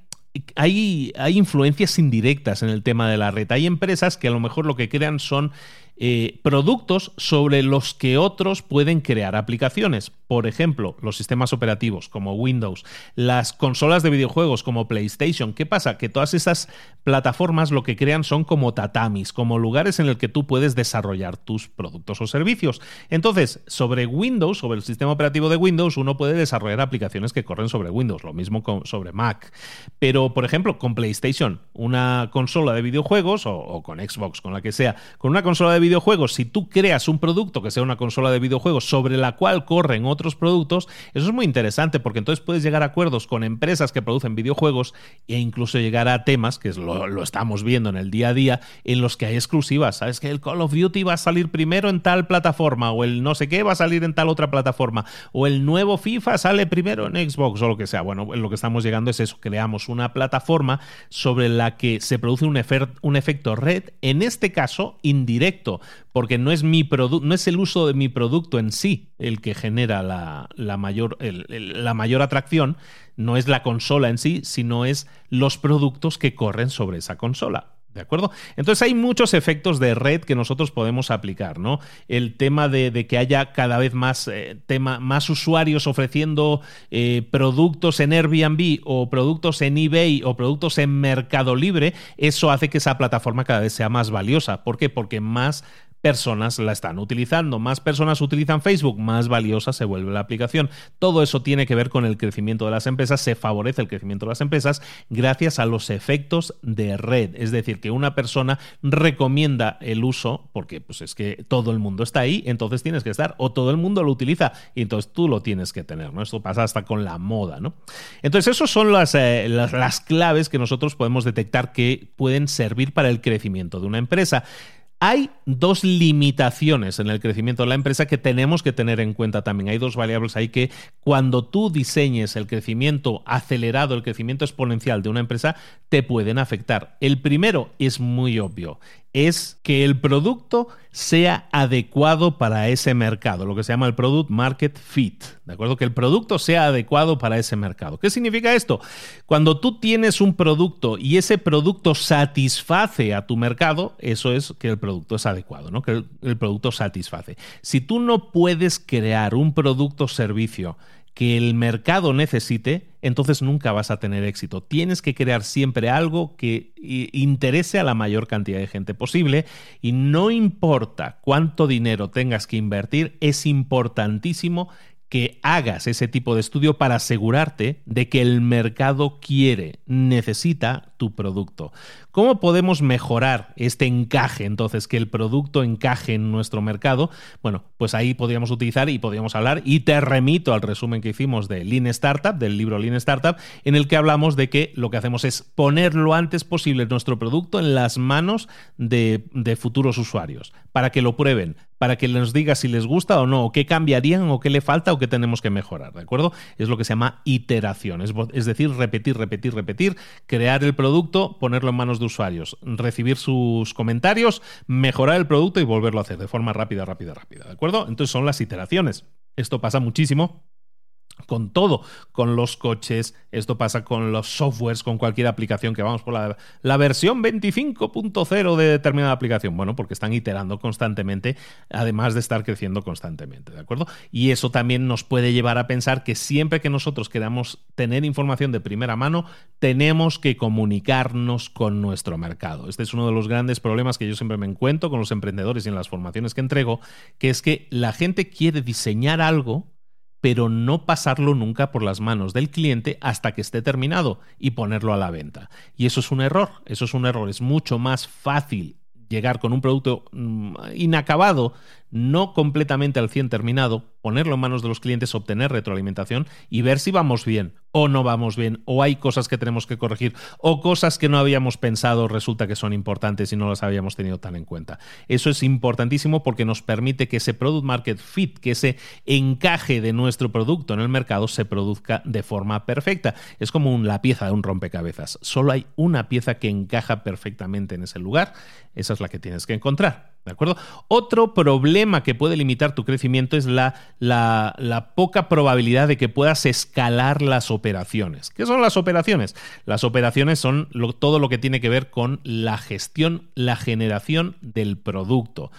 hay, hay, influencias indirectas en el tema de la red. Hay empresas que a lo mejor lo que crean son eh, productos sobre los que otros pueden crear aplicaciones. Por ejemplo, los sistemas operativos como Windows, las consolas de videojuegos como PlayStation. ¿Qué pasa? Que todas esas plataformas lo que crean son como tatamis, como lugares en el que tú puedes desarrollar tus productos o servicios. Entonces, sobre Windows, sobre el sistema operativo de Windows, uno puede desarrollar aplicaciones que corren sobre Windows, lo mismo con, sobre Mac. Pero, por ejemplo, con PlayStation, una consola de videojuegos o, o con Xbox, con la que sea, con una consola de videojuegos, si tú creas un producto que sea una consola de videojuegos sobre la cual corren otros productos, eso es muy interesante porque entonces puedes llegar a acuerdos con empresas que producen videojuegos e incluso llegar a temas, que lo, lo estamos viendo en el día a día, en los que hay exclusivas. ¿Sabes que el Call of Duty va a salir primero en tal plataforma o el no sé qué va a salir en tal otra plataforma o el nuevo FIFA sale primero en Xbox o lo que sea? Bueno, lo que estamos llegando es eso, creamos una plataforma sobre la que se produce un, un efecto red, en este caso indirecto porque no es, mi no es el uso de mi producto en sí el que genera la, mayor, la mayor atracción, no es la consola en sí, sino es los productos que corren sobre esa consola. ¿De acuerdo? Entonces hay muchos efectos de red que nosotros podemos aplicar, ¿no? El tema de, que haya cada vez más, eh, tema, más usuarios ofreciendo eh, productos en Airbnb o productos en eBay o productos en Mercado Libre, eso hace que esa plataforma cada vez sea más valiosa. ¿Por qué? Porque más personas la están utilizando. Más personas utilizan Facebook, más valiosa se vuelve la aplicación. Todo eso tiene que ver con el crecimiento de las empresas, se favorece el crecimiento de las empresas gracias a los efectos de red. Es decir, que una persona recomienda el uso, porque pues es que todo el mundo está ahí, entonces tienes que estar, o todo el mundo lo utiliza, y entonces tú lo tienes que tener, ¿no? Esto pasa hasta con la moda, ¿no? Entonces, esas son eh, las, las claves que nosotros podemos detectar que pueden servir para el crecimiento de una empresa. Hay dos limitaciones en el crecimiento de la empresa que tenemos que tener en cuenta también. Hay dos variables ahí que cuando tú diseñes el crecimiento acelerado, el crecimiento exponencial de una empresa, te pueden afectar. El primero es muy obvio es que el producto sea adecuado para ese mercado, lo que se llama el Product Market Fit, ¿de acuerdo? Que el producto sea adecuado para ese mercado. ¿Qué significa esto? Cuando tú tienes un producto y ese producto satisface a tu mercado, eso es que el producto es adecuado, ¿no? Que el, producto satisface. Si tú no puedes crear un producto o servicio que el mercado necesite, entonces nunca vas a tener éxito. Tienes que crear siempre algo que interese a la mayor cantidad de gente posible y no importa cuánto dinero tengas que invertir, es importantísimo que hagas ese tipo de estudio para asegurarte de que el mercado quiere, necesita producto. ¿Cómo podemos mejorar este encaje, entonces, que el producto encaje en nuestro mercado? Bueno, pues ahí podríamos utilizar y podríamos hablar, y te remito al resumen que hicimos de Lean Startup, del libro Lean Startup, en el que hablamos de que lo que hacemos es poner lo antes posible nuestro producto en las manos de, futuros usuarios, para que lo prueben, para que nos diga si les gusta o no, o qué cambiarían, o qué le falta, o qué tenemos que mejorar, ¿de acuerdo? Es lo que se llama iteración, es decir, repetir, repetir, repetir, crear el producto, ponerlo en manos de usuarios, recibir sus comentarios, mejorar el producto y volverlo a hacer de forma rápida, rápida, rápida, ¿de acuerdo? Entonces son las iteraciones. Esto pasa muchísimo con todo, con los coches, esto pasa con los softwares, con cualquier aplicación que vamos por la, la versión 25.0 de determinada aplicación. Bueno, porque están iterando constantemente, además de estar creciendo constantemente, ¿de acuerdo? Y eso también nos puede llevar a pensar que siempre que nosotros queramos tener información de primera mano, tenemos que comunicarnos con nuestro mercado. Este es uno de los grandes problemas que yo siempre me encuentro con los emprendedores y en las formaciones que entrego, que es que la gente quiere diseñar algo pero no pasarlo nunca por las manos del cliente hasta que esté terminado y ponerlo a la venta. Y eso es un error, eso es un error. Es mucho más fácil llegar con un producto mm, inacabado, no completamente al 100 terminado, ponerlo en manos de los clientes, obtener retroalimentación y ver si vamos bien o no vamos bien, o hay cosas que tenemos que corregir, o cosas que no habíamos pensado resulta que son importantes y no las habíamos tenido tan en cuenta. Eso es importantísimo porque nos permite que ese product market fit, que ese encaje de nuestro producto en el mercado se produzca de forma perfecta. Es como la pieza de un rompecabezas. Solo hay una pieza que encaja perfectamente en ese lugar. Esa es la que tienes que encontrar. ¿De acuerdo? Otro problema que puede limitar tu crecimiento es la, la, poca probabilidad de que puedas escalar las operaciones. ¿Qué son las operaciones? Las operaciones son todo lo que tiene que ver con la gestión, la generación del producto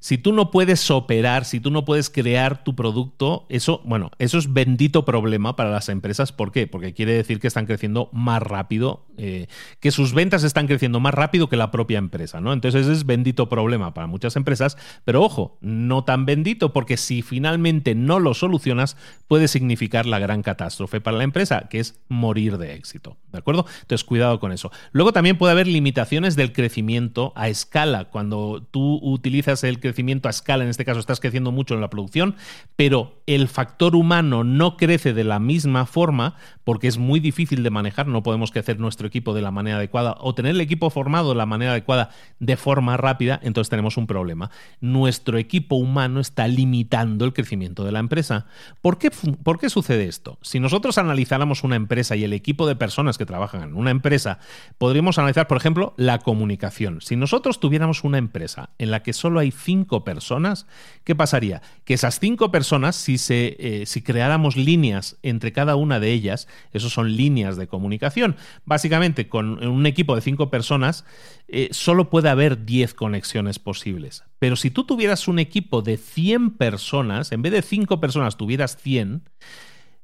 si tú no puedes operar, si tú no puedes crear tu producto, eso, bueno, eso es bendito problema para las empresas. ¿Por qué? Porque quiere decir que están creciendo más rápido, eh, que sus ventas están creciendo más rápido que la propia empresa, ¿no? Entonces ese es bendito problema para muchas empresas, pero ojo, no tan bendito, porque si finalmente no lo solucionas, puede significar la gran catástrofe para la empresa, que es morir de éxito, ¿de acuerdo? Entonces cuidado con eso. Luego también puede haber limitaciones del crecimiento a escala. Cuando tú utilizas el crecimiento a escala, en este caso estás creciendo mucho en la producción, pero el factor humano no crece de la misma forma porque es muy difícil de manejar, no podemos crecer nuestro equipo de la manera adecuada o tener el equipo formado de la manera adecuada de forma rápida, entonces tenemos un problema. Nuestro equipo humano está limitando el crecimiento de la empresa. ¿Por qué, ¿Por qué sucede esto? Si nosotros analizáramos una empresa y el equipo de personas que trabajan en una empresa, podríamos analizar, por ejemplo, la comunicación. Si nosotros tuviéramos una empresa en la que solo hay cinco personas, ¿qué pasaría? Que esas cinco personas, si, se, eh, si creáramos líneas entre cada una de ellas, eso son líneas de comunicación, básicamente con un equipo de cinco personas, eh, solo puede haber 10 conexiones posibles. Pero si tú tuvieras un equipo de 100 personas, en vez de cinco personas tuvieras 100,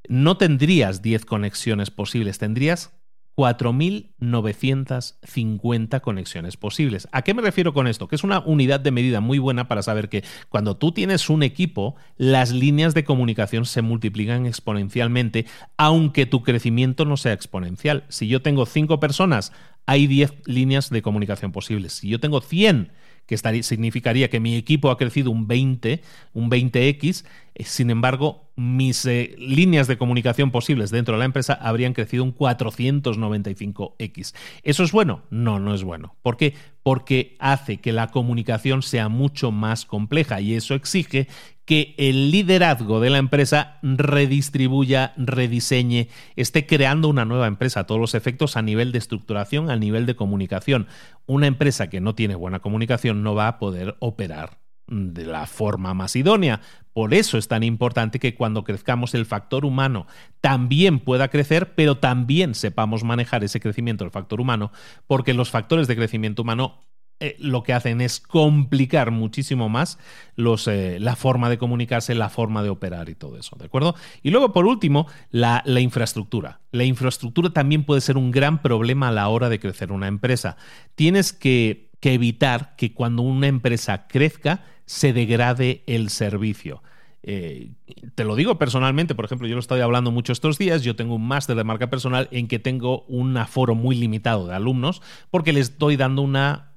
no tendrías 10 conexiones posibles, tendrías 4.950 conexiones posibles. ¿A qué me refiero con esto? Que es una unidad de medida muy buena para saber que cuando tú tienes un equipo, las líneas de comunicación se multiplican exponencialmente, aunque tu crecimiento no sea exponencial. Si yo tengo 5 personas, hay 10 líneas de comunicación posibles. Si yo tengo 100, que significaría que mi equipo ha crecido un 20, un 20x, eh, sin embargo, mis eh, líneas de comunicación posibles dentro de la empresa habrían crecido un 495x. ¿Eso es bueno? No, no es bueno. ¿Por qué? Porque hace que la comunicación sea mucho más compleja y eso exige que el liderazgo de la empresa redistribuya, rediseñe, esté creando una nueva empresa a todos los efectos a nivel de estructuración, a nivel de comunicación. Una empresa que no tiene buena comunicación no va a poder operar de la forma más idónea. Por eso es tan importante que cuando crezcamos el factor humano también pueda crecer, pero también sepamos manejar ese crecimiento del factor humano, porque los factores de crecimiento humano eh, lo que hacen es complicar muchísimo más los, eh, la forma de comunicarse, la forma de operar y todo eso, ¿de acuerdo? Y luego, por último, la, la infraestructura. La infraestructura también puede ser un gran problema a la hora de crecer una empresa. Tienes que, que evitar que cuando una empresa crezca se degrade el servicio. Eh, te lo digo personalmente, por ejemplo, yo lo estoy hablando mucho estos días, yo tengo un máster de marca personal en que tengo un aforo muy limitado de alumnos porque les estoy dando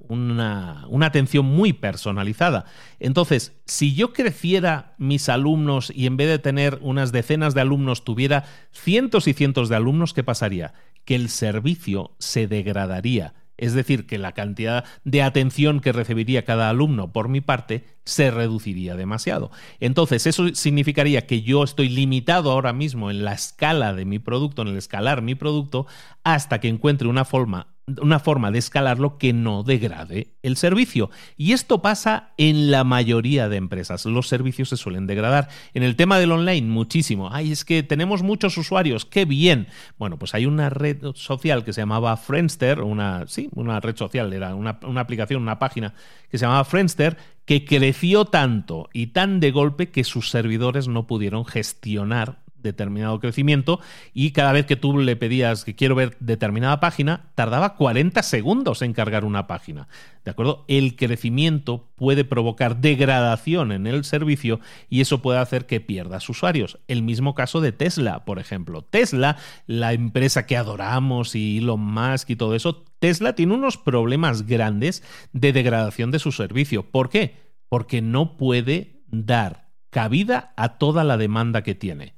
una una, atención muy personalizada. Entonces, si yo creciera mis alumnos y en vez de tener unas decenas de alumnos tuviera cientos y cientos de alumnos, ¿qué pasaría? Que el servicio se degradaría. Es decir, que la cantidad de atención que recibiría cada alumno por mi parte se reduciría demasiado. Entonces, eso significaría que yo estoy limitado ahora mismo en la escala de mi producto, en el escalar mi producto, hasta que encuentre una forma una forma de escalarlo que no degrade el servicio. Y esto pasa en la mayoría de empresas. Los servicios se suelen degradar. En el tema del online, muchísimo. Ay, es que tenemos muchos usuarios, qué bien. Bueno, pues hay una red social que se llamaba Friendster, una, sí, una red social, era una, una aplicación, una página que se llamaba Friendster, que creció tanto y tan de golpe que sus servidores no pudieron gestionar determinado crecimiento y cada vez que tú le pedías que quiero ver determinada página, tardaba 40 segundos en cargar una página. ¿De acuerdo? El crecimiento puede provocar degradación en el servicio y eso puede hacer que pierdas usuarios. El mismo caso de Tesla, por ejemplo. Tesla, la empresa que adoramos y Elon Musk y todo eso, Tesla tiene unos problemas grandes de degradación de su servicio. ¿Por qué? Porque no puede dar cabida a toda la demanda que tiene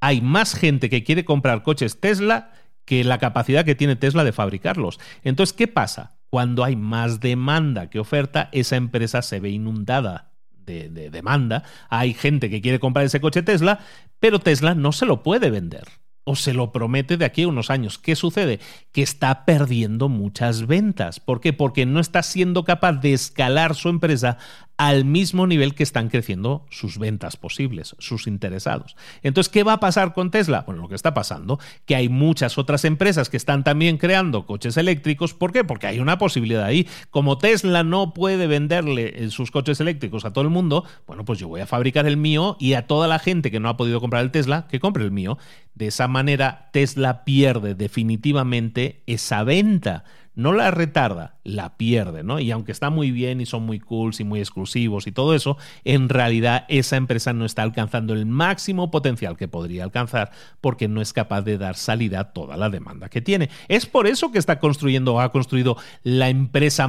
hay más gente que quiere comprar coches Tesla que la capacidad que tiene Tesla de fabricarlos. Entonces, ¿qué pasa? Cuando hay más demanda que oferta, esa empresa se ve inundada de, demanda. Hay gente que quiere comprar ese coche Tesla, pero Tesla no se lo puede vender o se lo promete de aquí a unos años. ¿Qué sucede? Que está perdiendo muchas ventas. ¿Por qué? Porque no está siendo capaz de escalar su empresa al mismo nivel que están creciendo sus ventas posibles, sus interesados. Entonces, ¿qué va a pasar con Tesla? Bueno, lo que está pasando, que hay muchas otras empresas que están también creando coches eléctricos. ¿Por qué? Porque hay una posibilidad ahí. Como Tesla no puede venderle eh, sus coches eléctricos a todo el mundo, bueno, pues yo voy a fabricar el mío y a toda la gente que no ha podido comprar el Tesla, que compre el mío. De esa manera, Tesla pierde definitivamente esa venta no la retarda, la pierde, ¿no? Y aunque está muy bien y son muy cool y muy exclusivos y todo eso, en realidad esa empresa no está alcanzando el máximo potencial que podría alcanzar porque no es capaz de dar salida a toda la demanda que tiene. Es por eso que está construyendo o ha construido la empresa,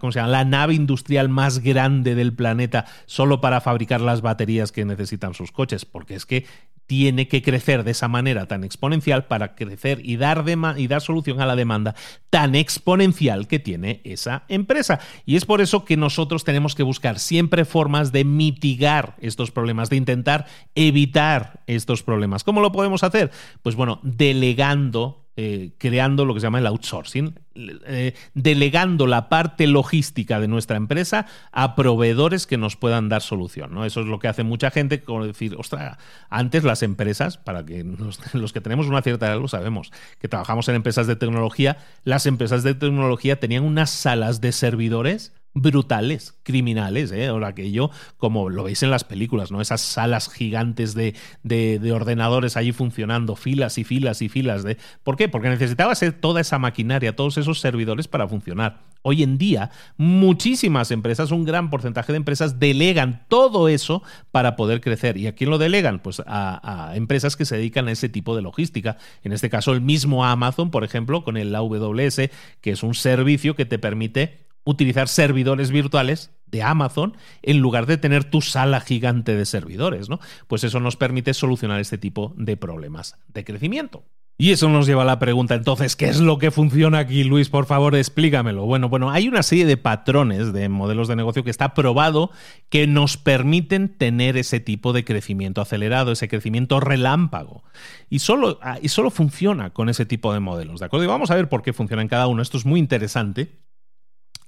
¿cómo se llama? la nave industrial más grande del planeta solo para fabricar las baterías que necesitan sus coches, porque es que tiene que crecer de esa manera tan exponencial para crecer y dar, y dar solución a la demanda tan exponencial que tiene esa empresa. Y es por eso que nosotros tenemos que buscar siempre formas de mitigar estos problemas, de intentar evitar estos problemas. ¿Cómo lo podemos hacer? Pues bueno, delegando eh, creando lo que se llama el outsourcing, eh, delegando la parte logística de nuestra empresa a proveedores que nos puedan dar solución. ¿no? Eso es lo que hace mucha gente, como decir, ostras, antes las empresas, para que [LAUGHS] los que tenemos una cierta edad lo sabemos, que trabajamos en empresas de tecnología, las empresas de tecnología tenían unas salas de servidores brutales, criminales, ¿eh? Ahora aquello, como lo veis en las películas, ¿no? Esas salas gigantes de, de, ordenadores allí funcionando, filas y filas y filas de. ¿Por qué? Porque necesitaba ser toda esa maquinaria, todos esos servidores para funcionar. Hoy en día, muchísimas empresas, un gran porcentaje de empresas, delegan todo eso para poder crecer. ¿Y a quién lo delegan? Pues a, a empresas que se dedican a ese tipo de logística. En este caso, el mismo Amazon, por ejemplo, con el AWS, que es un servicio que te permite utilizar servidores virtuales de Amazon en lugar de tener tu sala gigante de servidores, ¿no? Pues eso nos permite solucionar este tipo de problemas de crecimiento. Y eso nos lleva a la pregunta, entonces, ¿qué es lo que funciona aquí, Luis? Por favor, explícamelo. Bueno, bueno, hay una serie de patrones de modelos de negocio que está probado que nos permiten tener ese tipo de crecimiento acelerado, ese crecimiento relámpago. Y solo, ah, y solo funciona con ese tipo de modelos, ¿de acuerdo? Y vamos a ver por qué funciona en cada uno. Esto es muy interesante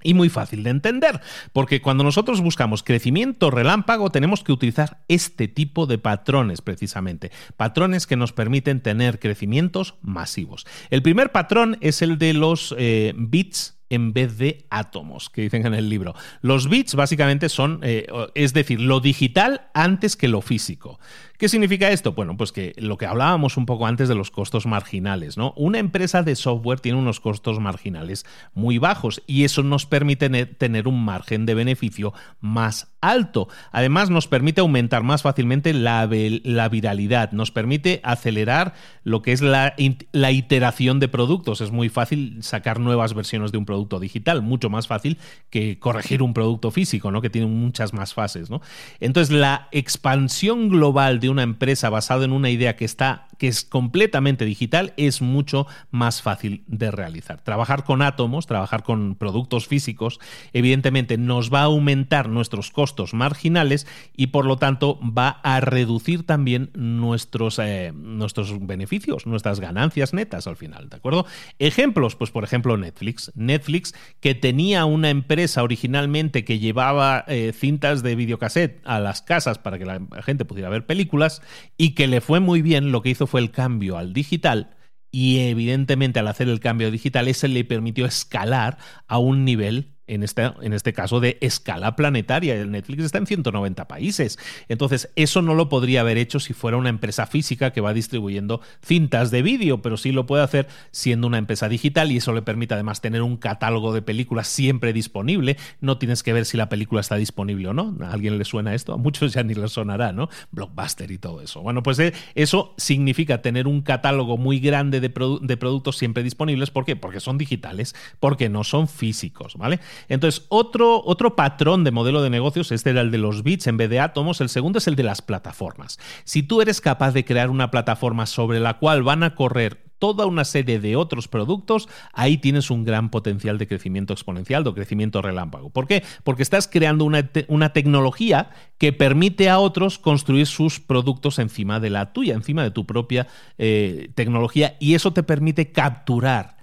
y muy fácil de entender, porque cuando nosotros buscamos crecimiento relámpago tenemos que utilizar este tipo de patrones precisamente, patrones que nos permiten tener crecimientos masivos. El primer patrón es el de los eh, bits en vez de átomos, que dicen en el libro. Los bits básicamente son, eh, es decir, lo digital antes que lo físico. ¿Qué significa esto? Bueno, pues que lo que hablábamos un poco antes de los costos marginales, ¿no? Una empresa de software tiene unos costos marginales muy bajos y eso nos permite tener un margen de beneficio más alto. Además, nos permite aumentar más fácilmente la, la viralidad, nos permite acelerar lo que es la, la iteración de productos. Es muy fácil sacar nuevas versiones de un producto digital, mucho más fácil que corregir un producto físico, ¿no? Que tiene muchas más fases, ¿no? Entonces, la expansión global de una empresa basada en una idea que está que es completamente digital es mucho más fácil de realizar. Trabajar con átomos, trabajar con productos físicos, evidentemente nos va a aumentar nuestros costos marginales y por lo tanto va a reducir también nuestros, eh, nuestros beneficios, nuestras ganancias netas al final, ¿de acuerdo? Ejemplos, pues por ejemplo Netflix. Netflix que tenía una empresa originalmente que llevaba eh, cintas de videocassette a las casas para que la gente pudiera ver películas, y que le fue muy bien, lo que hizo fue el cambio al digital y evidentemente al hacer el cambio digital ese le permitió escalar a un nivel en este, en este caso de escala planetaria. El Netflix está en 190 países. Entonces, eso no lo podría haber hecho si fuera una empresa física que va distribuyendo cintas de vídeo, pero sí lo puede hacer siendo una empresa digital y eso le permite además tener un catálogo de películas siempre disponible. No tienes que ver si la película está disponible o no. ¿A alguien le suena esto? A muchos ya ni les sonará, ¿no? Blockbuster y todo eso. Bueno, pues eh, eso significa tener un catálogo muy grande de, de productos siempre disponibles. ¿Por qué? Porque son digitales, porque no son físicos, ¿vale? Entonces, otro, otro patrón de modelo de negocios, este era el de los bits en vez de átomos, el segundo es el de las plataformas. Si tú eres capaz de crear una plataforma sobre la cual van a correr toda una serie de otros productos, ahí tienes un gran potencial de crecimiento exponencial, de crecimiento relámpago. ¿Por qué? Porque estás creando una, tecnología que permite a otros construir sus productos encima de la tuya, encima de tu propia eh, tecnología, y eso te permite capturar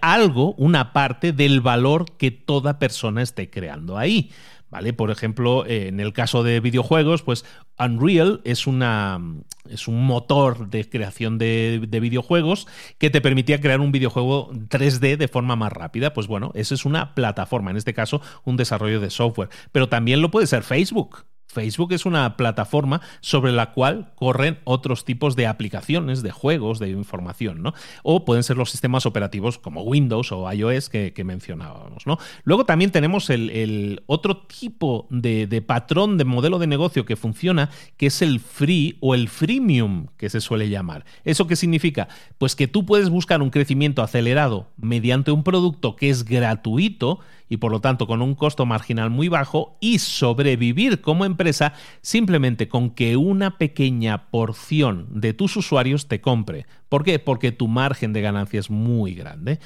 algo, una parte del valor que toda persona esté creando ahí. ¿Vale? Por ejemplo, eh, en el caso de videojuegos, pues Unreal es, una, es un motor de creación de, de, videojuegos que te permitía crear un videojuego 3D de forma más rápida. Pues bueno, eso es una plataforma, en este caso un desarrollo de software. Pero también lo puede ser Facebook. Facebook es una plataforma sobre la cual corren otros tipos de aplicaciones, de juegos, de información, ¿no? O pueden ser los sistemas operativos como Windows o iOS que, mencionábamos, ¿no? Luego también tenemos el, otro tipo de, de, patrón de modelo de negocio que funciona, que es el free o el freemium, que se suele llamar. ¿Eso qué significa? Pues que tú puedes buscar un crecimiento acelerado mediante un producto que es gratuito y por lo tanto con un costo marginal muy bajo y sobrevivir como empresa simplemente con que una pequeña porción de tus usuarios te compre. ¿Por qué? Porque tu margen de ganancia es muy grande.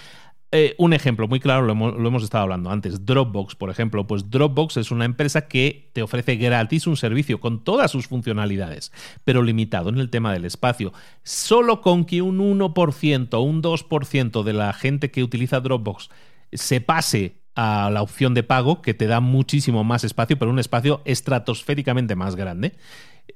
Eh, un ejemplo muy claro, lo hemos, lo hemos, estado hablando antes, Dropbox, por ejemplo, pues Dropbox es una empresa que te ofrece gratis un servicio con todas sus funcionalidades, pero limitado en el tema del espacio. Solo con que un 1% o un 2% de la gente que utiliza Dropbox se pase a la opción de pago que te da muchísimo más espacio, pero un espacio estratosféricamente más grande.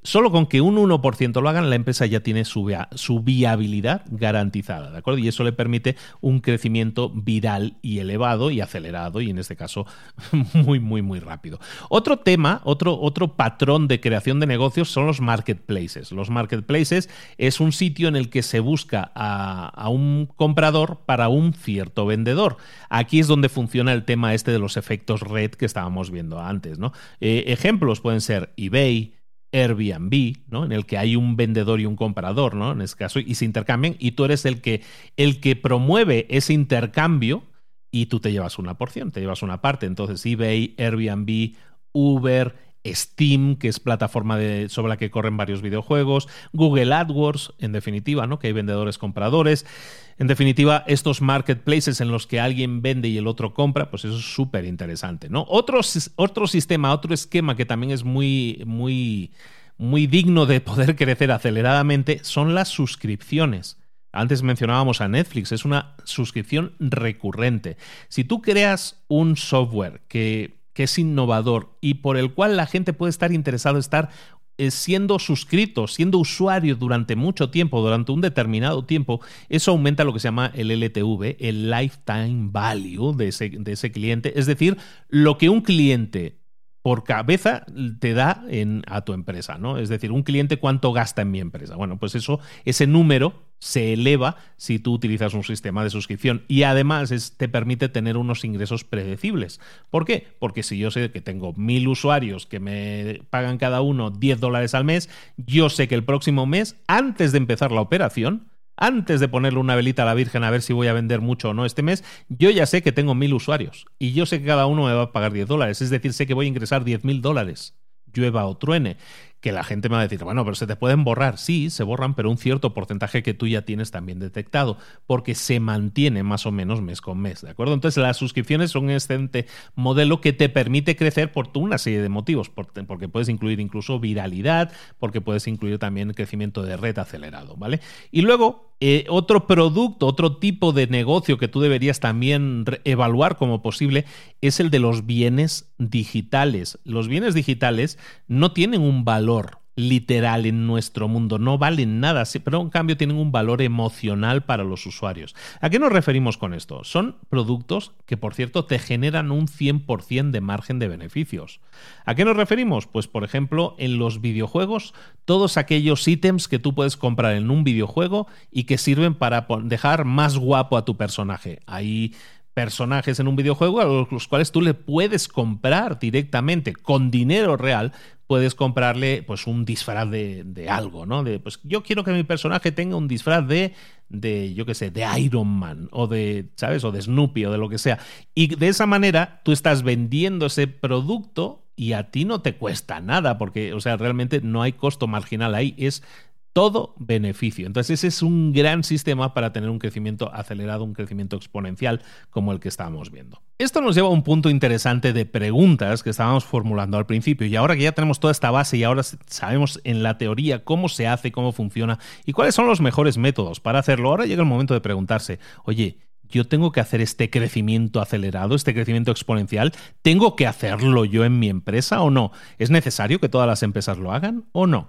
Solo con que un 1% lo hagan, la empresa ya tiene su, su, viabilidad garantizada, ¿de acuerdo? Y eso le permite un crecimiento viral y elevado y acelerado, y en este caso [LAUGHS] muy, muy, muy rápido. Otro tema, otro, otro patrón de creación de negocios son los marketplaces. Los marketplaces es un sitio en el que se busca a, un comprador para un cierto vendedor. Aquí es donde funciona el tema este de los efectos red que estábamos viendo antes, ¿no? Eh, ejemplos pueden ser eBay, Airbnb, ¿no? En el que hay un vendedor y un comprador, ¿no? En este caso, y se intercambian, y tú eres el que, el que promueve ese intercambio y tú te llevas una porción, te llevas una parte. Entonces, eBay, Airbnb, Uber, Steam, que es plataforma de, sobre la que corren varios videojuegos, Google AdWords, en definitiva, ¿no? Que hay vendedores compradores. En definitiva, estos marketplaces en los que alguien vende y el otro compra, pues eso es súper interesante, ¿no? Otro, otro sistema, otro esquema que también es muy, muy, muy digno de poder [LAUGHS] crecer aceleradamente son las suscripciones. Antes mencionábamos a Netflix, es una suscripción recurrente. Si tú creas un software que, que es innovador y por el cual la gente puede estar interesado en estar eh, siendo suscrito, siendo usuario durante mucho tiempo, durante un determinado tiempo, eso aumenta lo que se llama el LTV, el lifetime value de ese, de ese cliente. Es decir, lo que un cliente por cabeza te da en, a tu empresa, ¿no? Es decir, un cliente cuánto gasta en mi empresa. Bueno, pues eso, ese número se eleva si tú utilizas un sistema de suscripción. Y además te permite tener unos ingresos predecibles. ¿Por qué? Porque si yo sé que tengo mil usuarios que me pagan cada uno 10 dólares al mes, yo sé que el próximo mes, antes de empezar la operación, antes de ponerle una velita a la Virgen a ver si voy a vender mucho o no este mes, yo ya sé que tengo mil usuarios. Y yo sé que cada uno me va a pagar 10 dólares, es decir, sé que voy a ingresar 10 mil dólares, llueva o truene que la gente me va a decir, bueno, pero se te pueden borrar. Sí, se borran, pero un cierto porcentaje que tú ya tienes también detectado, porque se mantiene más o menos mes con mes, ¿de acuerdo? Entonces las suscripciones son un excelente modelo que te permite crecer por una serie de motivos, porque puedes incluir incluso viralidad, porque puedes incluir también crecimiento de red acelerado, ¿vale? Y luego, eh, otro producto, otro tipo de negocio que tú deberías también evaluar como posible es el de los bienes digitales. Los bienes digitales no tienen un valor literal en nuestro mundo, no valen nada, pero en cambio tienen un valor emocional para los usuarios. ¿A qué nos referimos con esto? Son productos que, por cierto, te generan un 100% de margen de beneficios. ¿A qué nos referimos? Pues, por ejemplo, en los videojuegos, todos aquellos ítems que tú puedes comprar en un videojuego y que sirven para dejar más guapo a tu personaje. Ahí personajes en un videojuego a los cuales tú le puedes comprar directamente con dinero real puedes comprarle pues un disfraz de, de, algo, ¿no? De pues yo quiero que mi personaje tenga un disfraz de de yo qué sé, de Iron Man o de, ¿sabes? o de Snoopy o de lo que sea. Y de esa manera tú estás vendiendo ese producto y a ti no te cuesta nada porque, o sea, realmente no hay costo marginal ahí, es todo beneficio. Entonces ese es un gran sistema para tener un crecimiento acelerado, un crecimiento exponencial como el que estábamos viendo. Esto nos lleva a un punto interesante de preguntas que estábamos formulando al principio y ahora que ya tenemos toda esta base y ahora sabemos en la teoría cómo se hace, cómo funciona y cuáles son los mejores métodos para hacerlo, ahora llega el momento de preguntarse, oye, yo tengo que hacer este crecimiento acelerado, este crecimiento exponencial, ¿tengo que hacerlo yo en mi empresa o no? ¿Es necesario que todas las empresas lo hagan o no?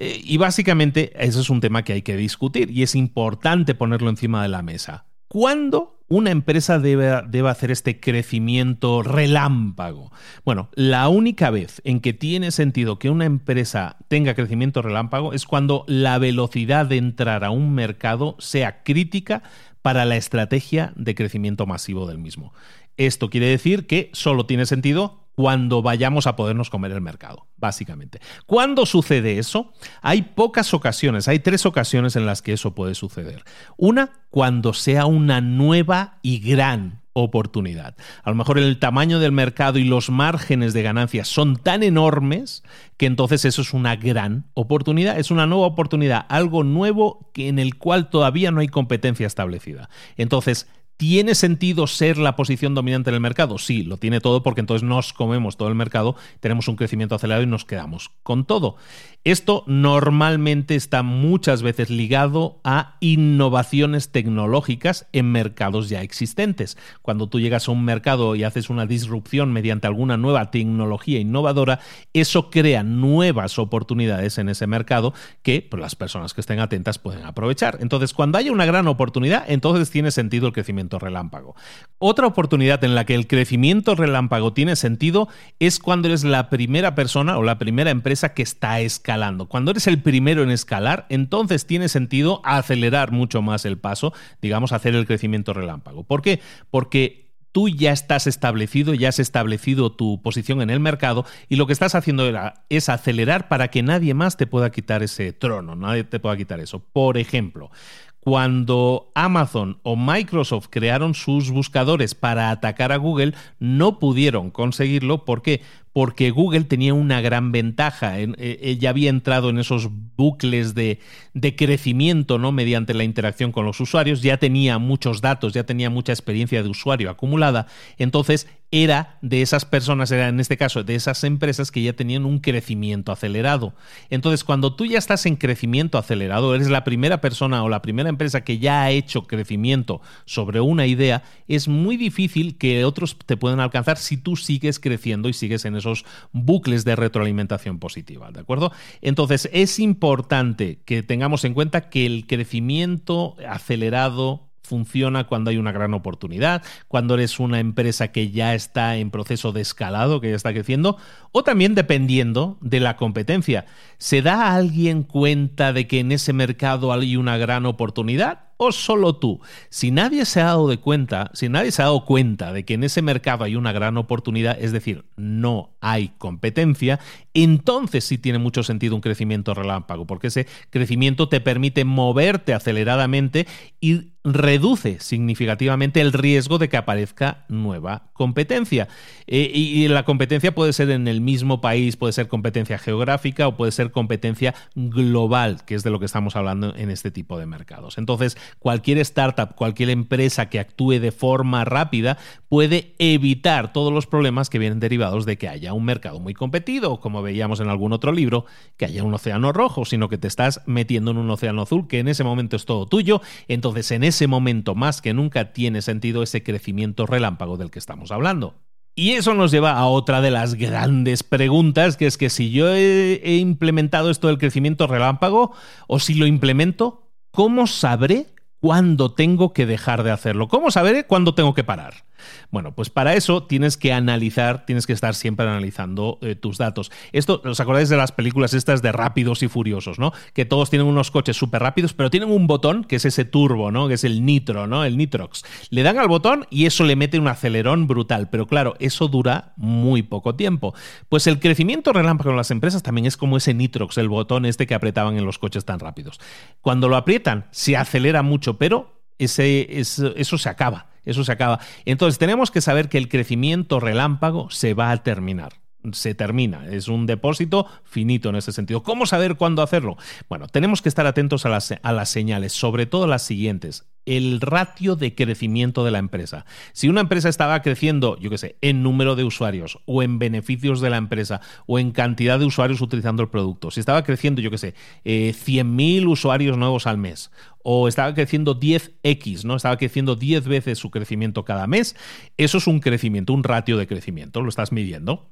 Eh, y básicamente eso es un tema que hay que discutir y es importante ponerlo encima de la mesa. ¿Cuándo una empresa debe, debe, hacer este crecimiento relámpago? Bueno, la única vez en que tiene sentido que una empresa tenga crecimiento relámpago es cuando la velocidad de entrar a un mercado sea crítica para la estrategia de crecimiento masivo del mismo. Esto quiere decir que solo tiene sentido cuando vayamos a podernos comer el mercado, básicamente. ¿Cuándo sucede eso? Hay pocas ocasiones, hay tres ocasiones en las que eso puede suceder. Una, cuando sea una nueva y gran oportunidad. A lo mejor el tamaño del mercado y los márgenes de ganancias son tan enormes que entonces eso es una gran oportunidad, es una nueva oportunidad, algo nuevo en el cual todavía no hay competencia establecida. Entonces, ¿Tiene sentido ser la posición dominante en el mercado? Sí, lo tiene todo porque entonces nos comemos todo el mercado, tenemos un crecimiento acelerado y nos quedamos con todo. Esto normalmente está muchas veces ligado a innovaciones tecnológicas en mercados ya existentes. Cuando tú llegas a un mercado y haces una disrupción mediante alguna nueva tecnología innovadora, eso crea nuevas oportunidades en ese mercado que pues, las personas que estén atentas pueden aprovechar. Entonces, cuando haya una gran oportunidad, entonces tiene sentido el crecimiento relámpago. Otra oportunidad en la que el crecimiento relámpago tiene sentido es cuando eres la primera persona o la primera empresa que está escalando. Cuando eres el primero en escalar, entonces tiene sentido acelerar mucho más el paso, digamos, hacer el crecimiento relámpago. ¿Por qué? Porque tú ya estás establecido, ya has establecido tu posición en el mercado y lo que estás haciendo es acelerar para que nadie más te pueda quitar ese trono, nadie te pueda quitar eso. Por ejemplo, cuando Amazon o Microsoft crearon sus buscadores para atacar a Google, no pudieron conseguirlo. ¿Por qué? Porque Google tenía una gran ventaja. Ella eh, eh, había entrado en esos bucles de, de, crecimiento ¿no? mediante la interacción con los usuarios, ya tenía muchos datos, ya tenía mucha experiencia de usuario acumulada, entonces era de esas personas, era en este caso de esas empresas que ya tenían un crecimiento acelerado. Entonces, cuando tú ya estás en crecimiento acelerado, eres la primera persona o la primera empresa que ya ha hecho crecimiento sobre una idea, es muy difícil que otros te puedan alcanzar si tú sigues creciendo y sigues en esos bucles de retroalimentación positiva, ¿de acuerdo? Entonces, es importante que tengamos en cuenta que el crecimiento acelerado funciona cuando hay una gran oportunidad, cuando eres una empresa que ya está en proceso de escalado, que ya está creciendo, o también dependiendo de la competencia. ¿Se da a alguien cuenta de que en ese mercado hay una gran oportunidad? O solo tú. Si nadie se ha dado de cuenta, si nadie se ha dado cuenta de que en ese mercado hay una gran oportunidad, es decir, no hay competencia, entonces sí tiene mucho sentido un crecimiento relámpago, porque ese crecimiento te permite moverte aceleradamente y reduce significativamente el riesgo de que aparezca nueva competencia. Eh, y, la competencia puede ser en el mismo país, puede ser competencia geográfica o puede ser competencia global, que es de lo que estamos hablando en este tipo de mercados. Entonces, cualquier startup, cualquier empresa que actúe de forma rápida puede evitar todos los problemas que vienen derivados de que haya un mercado muy competido, como veíamos en algún otro libro, que haya un océano rojo, sino que te estás metiendo en un océano azul que en ese momento es todo tuyo. Entonces, en ese momento más que nunca tiene sentido ese crecimiento relámpago del que estamos hablando. Y eso nos lleva a otra de las grandes preguntas, que es que si yo he, implementado esto del crecimiento relámpago, o si lo implemento, ¿cómo sabré cuándo tengo que dejar de hacerlo? ¿Cómo sabré cuándo tengo que parar? Bueno, pues para eso tienes que analizar, tienes que estar siempre analizando eh, tus datos. Esto, ¿os acordáis de las películas estas de rápidos y furiosos, ¿no? Que todos tienen unos coches súper rápidos, pero tienen un botón que es ese turbo, ¿no? Que es el nitro, ¿no? El nitrox. Le dan al botón y eso le mete un acelerón brutal, pero claro, eso dura muy poco tiempo. Pues el crecimiento relámpago en las empresas también es como ese nitrox, el botón este que apretaban en los coches tan rápidos. Cuando lo aprietan, se acelera mucho, pero eso se acaba eso se acaba. Entonces tenemos que saber que el crecimiento relámpago se va a terminar se termina. Es un depósito finito en ese sentido. ¿Cómo saber cuándo hacerlo? Bueno, tenemos que estar atentos a las, señales, sobre todo las siguientes. El ratio de crecimiento de la empresa. Si una empresa estaba creciendo, yo qué sé, en número de usuarios o en beneficios de la empresa o en cantidad de usuarios utilizando el producto, si estaba creciendo, yo qué sé, eh, 100.000 usuarios nuevos al mes o estaba creciendo 10x, ¿no? Estaba creciendo 10 veces su crecimiento cada mes. Eso es un crecimiento, un ratio de crecimiento, lo estás midiendo.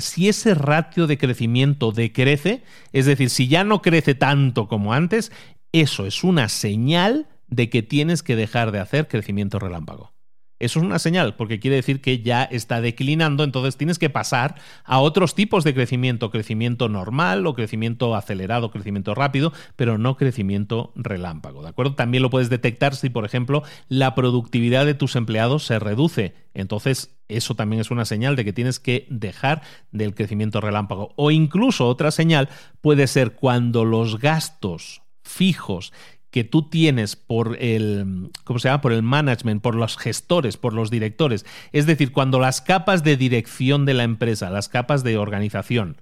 Si ese ratio de crecimiento decrece, es decir, si ya no crece tanto como antes, eso es una señal de que tienes que dejar de hacer crecimiento relámpago. Eso es una señal, porque quiere decir que ya está declinando, entonces tienes que pasar a otros tipos de crecimiento, crecimiento normal o crecimiento acelerado, crecimiento rápido, pero no crecimiento relámpago, ¿de acuerdo? También lo puedes detectar si, por ejemplo, la productividad de tus empleados se reduce. Entonces, eso también es una señal de que tienes que dejar del crecimiento relámpago. O incluso otra señal puede ser cuando los gastos fijos que tú tienes por el, ¿cómo se llama? Por el management, por los gestores, por los directores. Es decir, cuando las capas de dirección de la empresa, las capas de organización,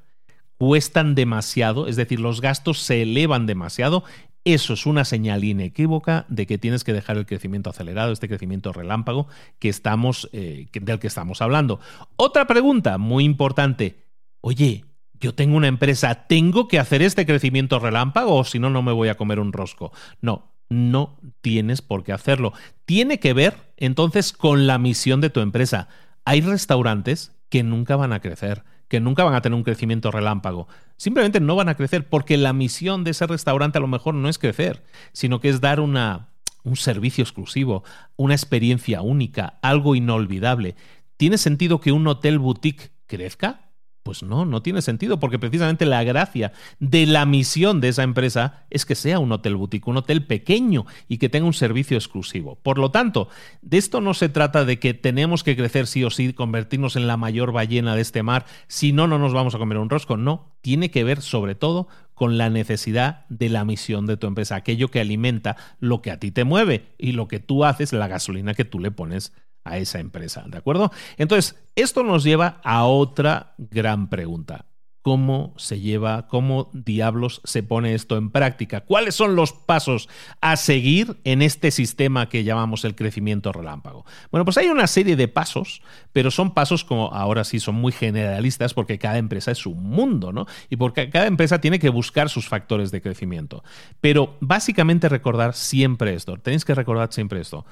cuestan demasiado, es decir, los gastos se elevan demasiado, eso es una señal inequívoca de que tienes que dejar el crecimiento acelerado, este crecimiento relámpago que estamos, eh, del que estamos hablando. Otra pregunta muy importante. Oye, yo tengo una empresa, ¿tengo que hacer este crecimiento relámpago o si no, no me voy a comer un rosco? No, no tienes por qué hacerlo. Tiene que ver entonces con la misión de tu empresa. Hay restaurantes que nunca van a crecer que nunca van a tener un crecimiento relámpago. Simplemente no van a crecer porque la misión de ese restaurante a lo mejor no es crecer, sino que es dar una, un servicio exclusivo, una experiencia única, algo inolvidable. ¿Tiene sentido que un hotel boutique crezca? Pues no, no tiene sentido, porque precisamente la gracia de la misión de esa empresa es que sea un hotel boutique, un hotel pequeño y que tenga un servicio exclusivo. Por lo tanto, de esto no se trata de que tenemos que crecer sí o sí, convertirnos en la mayor ballena de este mar, si no, no nos vamos a comer un rosco. No, tiene que ver sobre todo con la necesidad de la misión de tu empresa, aquello que alimenta lo que a ti te mueve y lo que tú haces, la gasolina que tú le pones a esa empresa, ¿de acuerdo? Entonces, esto nos lleva a otra gran pregunta. ¿Cómo se lleva, cómo diablos se pone esto en práctica? ¿Cuáles son los pasos a seguir en este sistema que llamamos el crecimiento relámpago? Bueno, pues hay una serie de pasos, pero son pasos como ahora sí son muy generalistas porque cada empresa es un mundo, ¿no? Y porque cada empresa tiene que buscar sus factores de crecimiento. Pero básicamente recordar siempre esto, tenéis que recordar siempre esto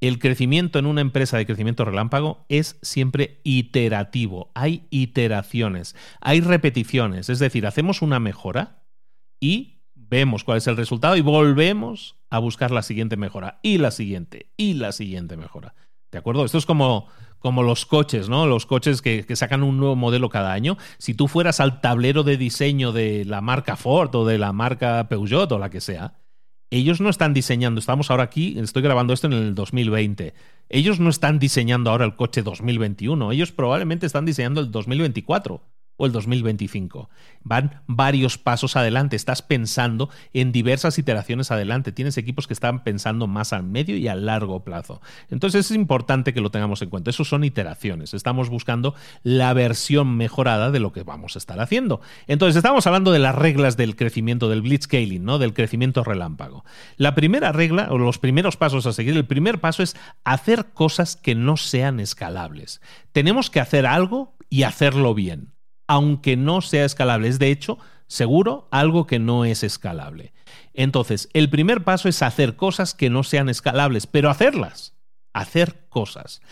el crecimiento en una empresa de crecimiento relámpago es siempre iterativo. Hay iteraciones, hay repeticiones. Es decir, hacemos una mejora y vemos cuál es el resultado y volvemos a buscar la siguiente mejora y la siguiente y la siguiente mejora. ¿De acuerdo? Esto es como, como los coches, ¿no? Los coches que, que, sacan un nuevo modelo cada año. Si tú fueras al tablero de diseño de la marca Ford o de la marca Peugeot o la que sea, ellos no están diseñando, estamos ahora aquí, estoy grabando esto en el 2020, ellos no están diseñando ahora el coche 2021, ellos probablemente están diseñando el 2024 o el 2025. Van varios pasos adelante, estás pensando en diversas iteraciones adelante, tienes equipos que están pensando más al medio y a largo plazo. Entonces es importante que lo tengamos en cuenta, eso son iteraciones, estamos buscando la versión mejorada de lo que vamos a estar haciendo. Entonces estamos hablando de las reglas del crecimiento, del blitzscaling, ¿no? del crecimiento relámpago. La primera regla, o los primeros pasos a seguir, el primer paso es hacer cosas que no sean escalables. Tenemos que hacer algo y hacerlo bien aunque no sea escalable. Es de hecho, seguro, algo que no es escalable. Entonces, el primer paso es hacer cosas que no sean escalables, pero hacerlas. Hacer cosas.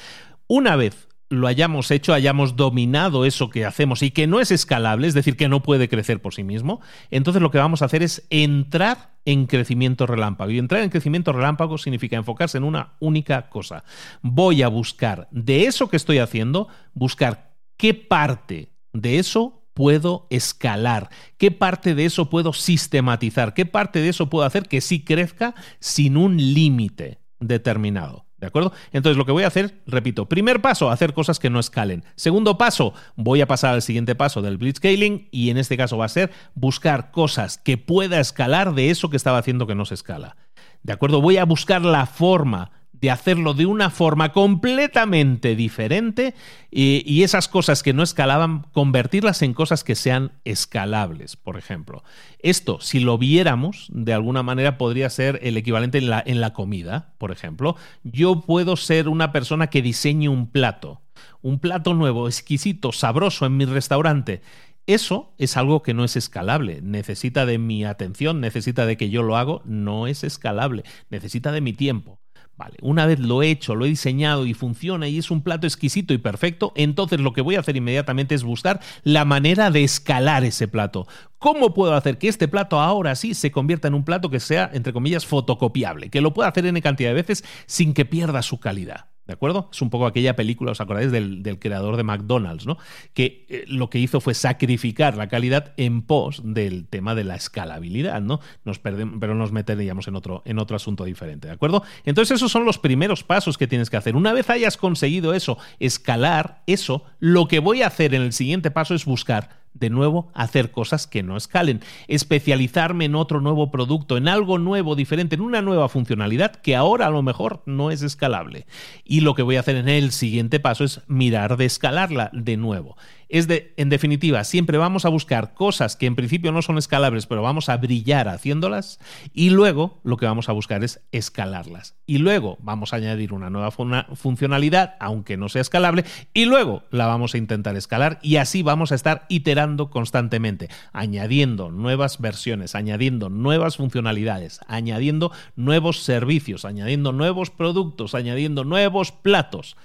Una vez lo hayamos hecho, hayamos dominado eso que hacemos y que no es escalable, es decir, que no puede crecer por sí mismo, entonces lo que vamos a hacer es entrar en crecimiento relámpago. Y entrar en crecimiento relámpago significa enfocarse en una única cosa. Voy a buscar de eso que estoy haciendo, buscar qué parte de eso puedo escalar? ¿Qué parte de eso puedo sistematizar? ¿Qué parte de eso puedo hacer que sí crezca sin un límite determinado? ¿De acuerdo? Entonces lo que voy a hacer, repito, primer paso, hacer cosas que no escalen. Segundo paso, voy a pasar al siguiente paso del blitzscaling y en este caso va a ser buscar cosas que pueda escalar de eso que estaba haciendo que no se escala. ¿De acuerdo? Voy a buscar la forma de hacerlo de una forma completamente diferente y, esas cosas que no escalaban, convertirlas en cosas que sean escalables, por ejemplo. Esto, si lo viéramos, de alguna manera podría ser el equivalente en la, en la comida, por ejemplo. Yo puedo ser una persona que diseñe un plato, un plato nuevo, exquisito, sabroso en mi restaurante. Eso es algo que no es escalable, necesita de mi atención, necesita de que yo lo hago, no es escalable, necesita de mi tiempo. Vale, una vez lo he hecho, lo he diseñado y funciona y es un plato exquisito y perfecto, entonces lo que voy a hacer inmediatamente es buscar la manera de escalar ese plato. ¿Cómo puedo hacer que este plato ahora sí se convierta en un plato que sea, entre comillas, fotocopiable? Que lo pueda hacer en cantidad de veces sin que pierda su calidad. ¿De acuerdo? Es un poco aquella película, ¿os acordáis del, creador de McDonald's, ¿no? Que eh, lo que hizo fue sacrificar la calidad en pos del tema de la escalabilidad, ¿no? Nos perdemos, pero nos meteríamos en otro, en otro asunto diferente, ¿de acuerdo? Entonces, esos son los primeros pasos que tienes que hacer. Una vez hayas conseguido eso, escalar eso, lo que voy a hacer en el siguiente paso es buscar de nuevo, hacer cosas que no escalen, especializarme en otro nuevo producto, en algo nuevo, diferente, en una nueva funcionalidad que ahora a lo mejor no es escalable. Y lo que voy a hacer en el siguiente paso es mirar de escalarla de nuevo. Es de, en definitiva, siempre vamos a buscar cosas que en principio no son escalables, pero vamos a brillar haciéndolas y luego lo que vamos a buscar es escalarlas. Y luego vamos a añadir una nueva funcionalidad, aunque no sea escalable, y luego la vamos a intentar escalar y así vamos a estar iterando constantemente, añadiendo nuevas versiones, añadiendo nuevas funcionalidades, añadiendo nuevos servicios, añadiendo nuevos productos, añadiendo nuevos platos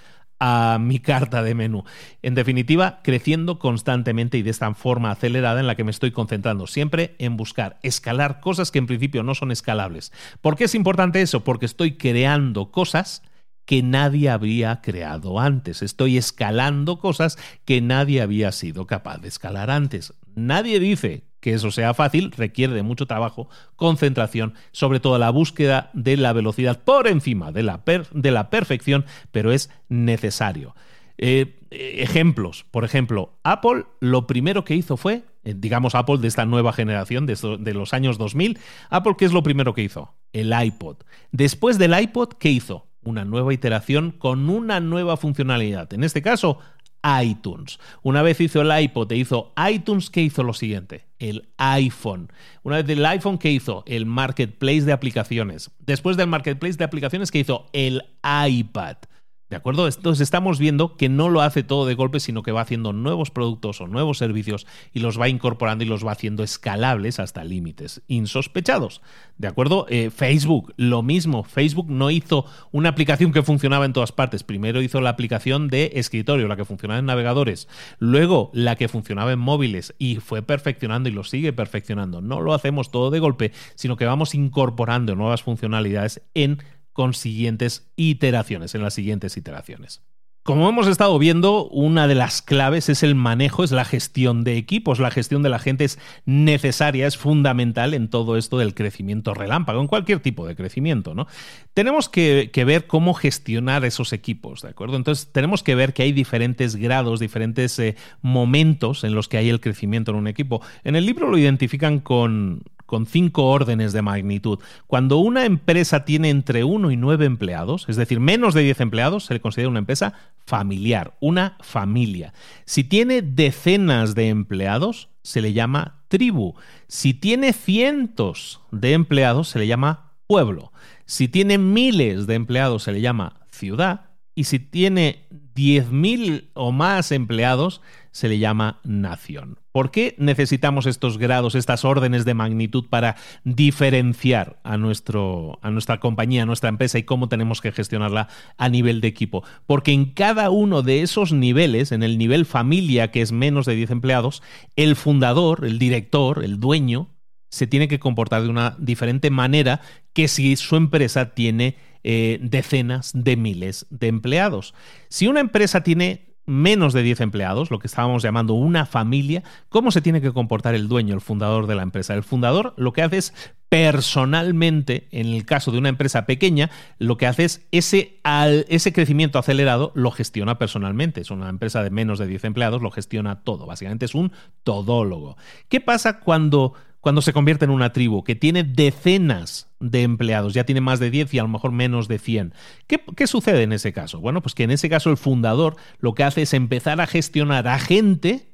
a mi carta de menú. En definitiva, creciendo constantemente y de esta forma acelerada en la que me estoy concentrando siempre en buscar escalar cosas que en principio no son escalables. ¿Por qué es importante eso? Porque estoy creando cosas que nadie había creado antes. Estoy escalando cosas que nadie había sido capaz de escalar antes. Nadie dice que eso sea fácil, requiere de mucho trabajo, concentración, sobre todo la búsqueda de la velocidad por encima de la, de la perfección, pero es necesario. Eh, ejemplos, por ejemplo, Apple lo primero que hizo fue, eh, digamos Apple de esta nueva generación, de, de los años 2000, Apple, ¿qué es lo primero que hizo? El iPod. Después del iPod, ¿qué hizo? Una nueva iteración con una nueva funcionalidad. En este caso, iTunes. Una vez hizo el iPod e hizo iTunes, ¿qué hizo lo siguiente? El iPhone. Una vez del iPhone, ¿qué hizo? El Marketplace de aplicaciones. Después del Marketplace de aplicaciones, ¿qué hizo? El iPad. ¿De acuerdo? Entonces estamos viendo que no lo hace todo de golpe, sino que va haciendo nuevos productos o nuevos servicios y los va incorporando y los va haciendo escalables hasta límites insospechados. ¿De acuerdo? Eh, Facebook, lo mismo. Facebook no hizo una aplicación que funcionaba en todas partes. Primero hizo la aplicación de escritorio, la que funcionaba en navegadores. Luego la que funcionaba en móviles y fue perfeccionando y lo sigue perfeccionando. No lo hacemos todo de golpe, sino que vamos incorporando nuevas funcionalidades en con siguientes iteraciones, en las siguientes iteraciones. Como hemos estado viendo, una de las claves es el manejo, es la gestión de equipos. La gestión de la gente es necesaria, es fundamental en todo esto del crecimiento relámpago, en cualquier tipo de crecimiento, ¿no? Tenemos que, ver cómo gestionar esos equipos, ¿de acuerdo? Entonces, tenemos que ver que hay diferentes grados, diferentes eh, momentos en los que hay el crecimiento en un equipo. En el libro lo identifican con, con cinco órdenes de magnitud. Cuando una empresa tiene entre uno y nueve empleados, es decir, menos de diez empleados, se le considera una empresa familiar, una familia. Si tiene decenas de empleados, se le llama tribu. Si tiene cientos de empleados, se le llama pueblo. Si tiene miles de empleados, se le llama ciudad. Y si tiene 10.000 o más empleados, se le llama nación. ¿Por qué necesitamos estos grados, estas órdenes de magnitud para diferenciar a, nuestro, a nuestra compañía, a nuestra empresa y cómo tenemos que gestionarla a nivel de equipo? Porque en cada uno de esos niveles, en el nivel familia, que es menos de 10 empleados, el fundador, el director, el dueño, se tiene que comportar de una diferente manera que si su empresa tiene eh, decenas de miles de empleados. Si una empresa tiene menos de 10 empleados, lo que estábamos llamando una familia, ¿cómo se tiene que comportar el dueño, el fundador de la empresa? El fundador lo que hace es personalmente, en el caso de una empresa pequeña, lo que hace es ese, ese crecimiento acelerado lo gestiona personalmente. Es una empresa de menos de 10 empleados, lo gestiona todo. Básicamente es un todólogo. ¿Qué pasa cuando cuando se convierte en una tribu que tiene decenas de empleados, ya tiene más de 10 y a lo mejor menos de 100. ¿Qué, ¿Qué, sucede en ese caso? Bueno, pues que en ese caso el fundador lo que hace es empezar a gestionar a gente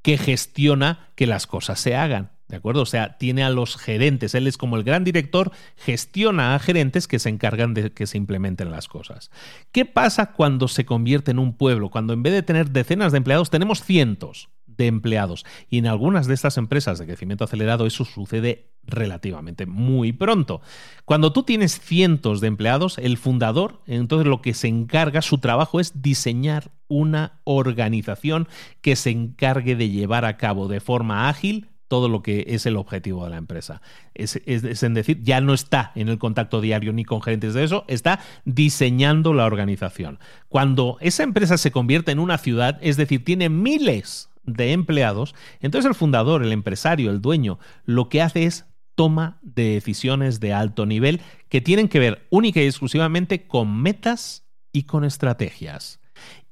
que gestiona que las cosas se hagan. ¿De acuerdo? O sea, tiene a los gerentes. Él es como el gran director, gestiona a gerentes que se encargan de que se implementen las cosas. ¿Qué pasa cuando se convierte en un pueblo? Cuando en vez de tener decenas de empleados, tenemos cientos de empleados. Y en algunas de estas empresas de crecimiento acelerado eso sucede relativamente muy pronto. Cuando tú tienes cientos de empleados, el fundador, entonces lo que se encarga, su trabajo es diseñar una organización que se encargue de llevar a cabo de forma ágil todo lo que es el objetivo de la empresa. Es, en decir, ya no está en el contacto diario ni con gerentes de eso, está diseñando la organización. Cuando esa empresa se convierte en una ciudad, es decir, tiene miles de empleados, entonces el fundador, el empresario, el dueño, lo que hace es toma de decisiones de alto nivel que tienen que ver única y exclusivamente con metas y con estrategias.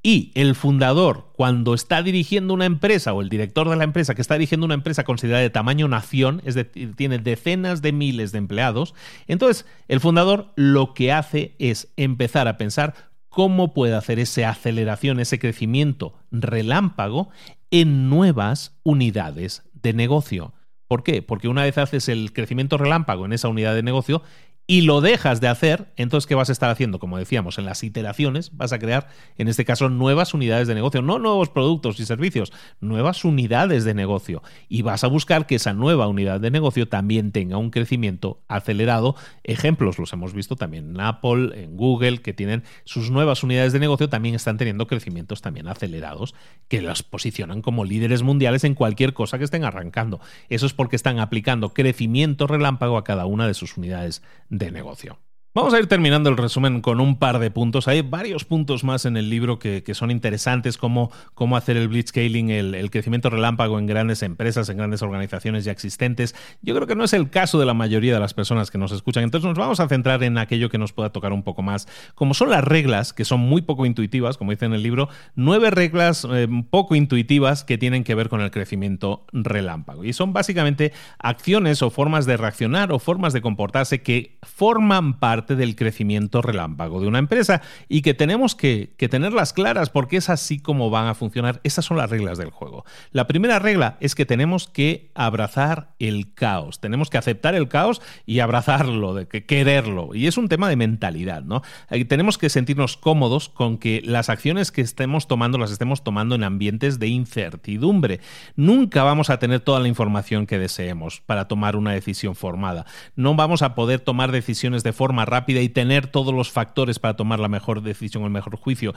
Y el fundador, cuando está dirigiendo una empresa, o el director de la empresa que está dirigiendo una empresa considerada de tamaño nación, es decir, tiene decenas de miles de empleados, entonces el fundador lo que hace es empezar a pensar cómo puede hacer esa aceleración, ese crecimiento relámpago en nuevas unidades de negocio. ¿Por qué? Porque una vez haces el crecimiento relámpago en esa unidad de negocio, y lo dejas de hacer, entonces ¿qué vas a estar haciendo? Como decíamos, en las iteraciones vas a crear, en este caso, nuevas unidades de negocio, no nuevos productos y servicios, nuevas unidades de negocio. Y vas a buscar que esa nueva unidad de negocio también tenga un crecimiento acelerado. Ejemplos los hemos visto también en Apple, en Google, que tienen sus nuevas unidades de negocio, también están teniendo crecimientos también acelerados, que las posicionan como líderes mundiales en cualquier cosa que estén arrancando. Eso es porque están aplicando crecimiento relámpago a cada una de sus unidades de negocio. Vamos a ir terminando el resumen con un par de puntos. Hay varios puntos más en el libro que, son interesantes, como cómo hacer el blitzscaling, el, el crecimiento relámpago en grandes empresas, en grandes organizaciones ya existentes. Yo creo que no es el caso de la mayoría de las personas que nos escuchan. Entonces nos vamos a centrar en aquello que nos pueda tocar un poco más, como son las reglas, que son muy poco intuitivas, como dice en el libro, nueve reglas eh, poco intuitivas que tienen que ver con el crecimiento relámpago. Y son básicamente acciones o formas de reaccionar o formas de comportarse que forman parte del crecimiento relámpago de una empresa y que tenemos que, tenerlas claras porque es así como van a funcionar. Esas son las reglas del juego. La primera regla es que tenemos que abrazar el caos, tenemos que aceptar el caos y abrazarlo, de que quererlo. Y es un tema de mentalidad, ¿no? tenemos que sentirnos cómodos con que las acciones que estemos tomando las estemos tomando en ambientes de incertidumbre. Nunca vamos a tener toda la información que deseemos para tomar una decisión formada. No vamos a poder tomar decisiones de forma rápida y tener todos los factores para tomar la mejor decisión, el mejor juicio.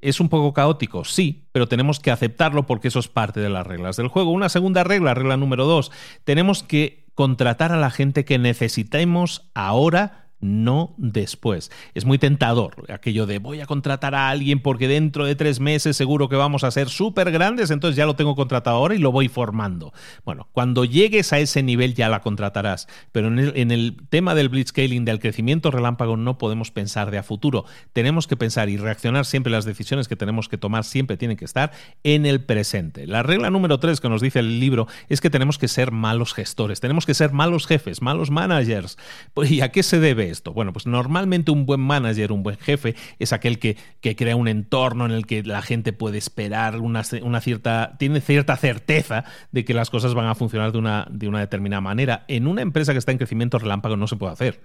¿Es un poco caótico? Sí, pero tenemos que aceptarlo porque eso es parte de las reglas del juego. Una segunda regla, regla número dos, tenemos que contratar a la gente que necesitemos ahora no después. Es muy tentador aquello de voy a contratar a alguien porque dentro de tres meses seguro que vamos a ser súper grandes, entonces ya lo tengo contratado ahora y lo voy formando. Bueno, cuando llegues a ese nivel ya la contratarás, pero en el, tema del blitzscaling, del crecimiento relámpago, no podemos pensar de a futuro. Tenemos que pensar y reaccionar siempre, las decisiones que tenemos que tomar siempre tienen que estar en el presente. La regla número tres que nos dice el libro es que tenemos que ser malos gestores, tenemos que ser malos jefes, malos managers. ¿Y a qué se debe Bueno, pues normalmente un buen manager, un buen jefe, es aquel que, que crea un entorno en el que la gente puede esperar una, una, cierta, tiene cierta certeza de que las cosas van a funcionar de una, de una determinada manera. En una empresa que está en crecimiento relámpago no se puede hacer.